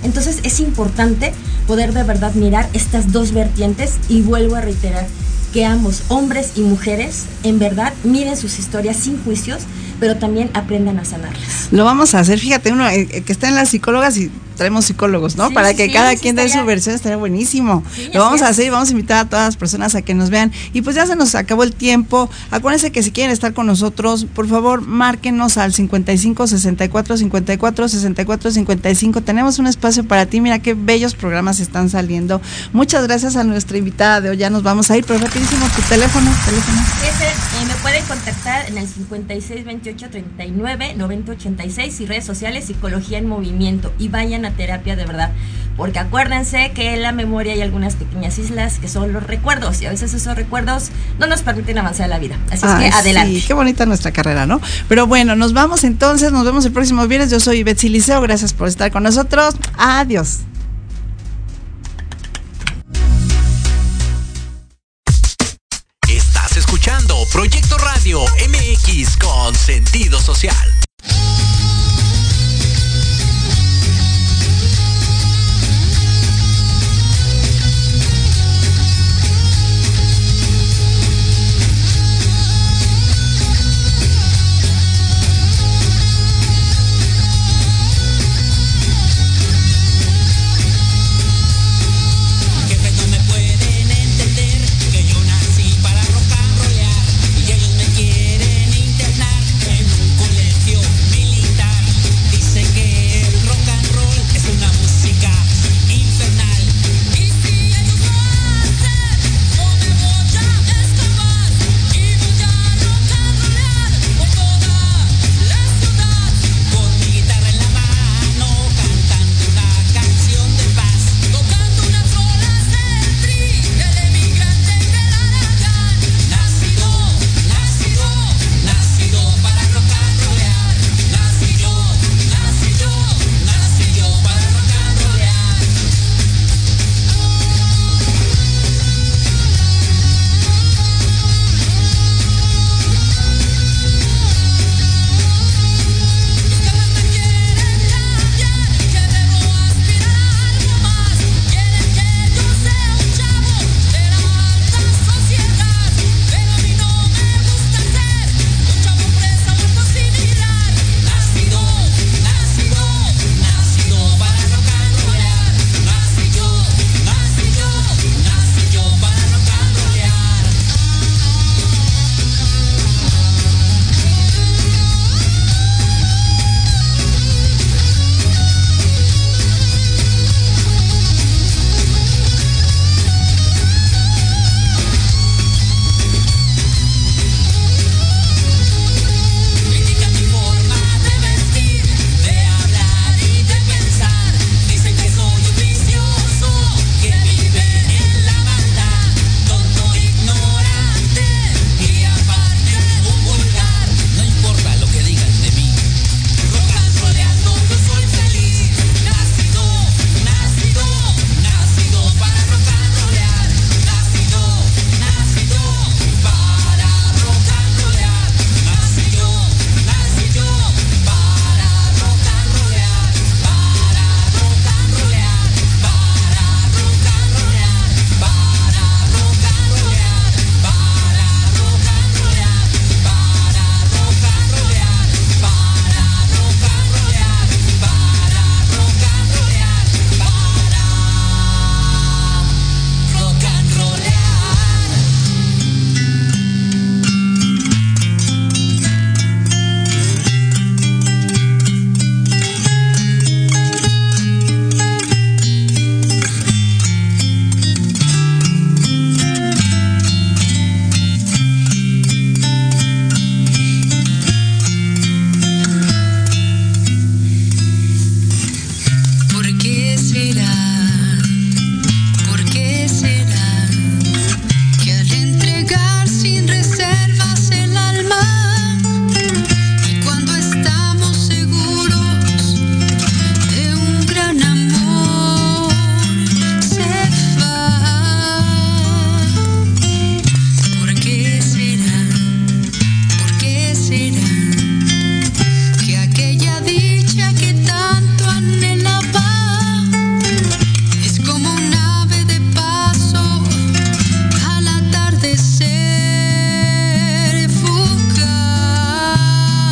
[SPEAKER 15] Entonces es importante poder de verdad mirar estas dos vertientes y vuelvo a reiterar que ambos, hombres y mujeres, en verdad miren sus historias sin juicios, pero también aprendan a sanarlas.
[SPEAKER 1] Lo vamos a hacer, fíjate, uno eh, que está en las psicólogas y traemos psicólogos, ¿no? Para que cada quien dé su versión, estaría buenísimo. Lo vamos a hacer y vamos a invitar a todas las personas a que nos vean. Y pues ya se nos acabó el tiempo. Acuérdense que si quieren estar con nosotros, por favor, márquenos al 55 64 54 64 55. Tenemos un espacio para ti. Mira qué bellos programas están saliendo. Muchas gracias a nuestra invitada de hoy. Ya nos vamos a ir, pero rapidísimo tu teléfono. teléfono.
[SPEAKER 15] Eh, me pueden contactar en el 56 28 39 90 86 y redes sociales Psicología en Movimiento. Y vayan terapia de verdad. Porque acuérdense que en la memoria hay algunas pequeñas islas que son los recuerdos y a veces esos recuerdos no nos permiten avanzar en la vida. Así es que adelante.
[SPEAKER 1] Sí, qué bonita nuestra carrera, ¿no? Pero bueno, nos vamos entonces, nos vemos el próximo viernes. Yo soy Betsy Liceo, gracias por estar con nosotros. Adiós.
[SPEAKER 5] Estás escuchando Proyecto Radio MX con sentido social.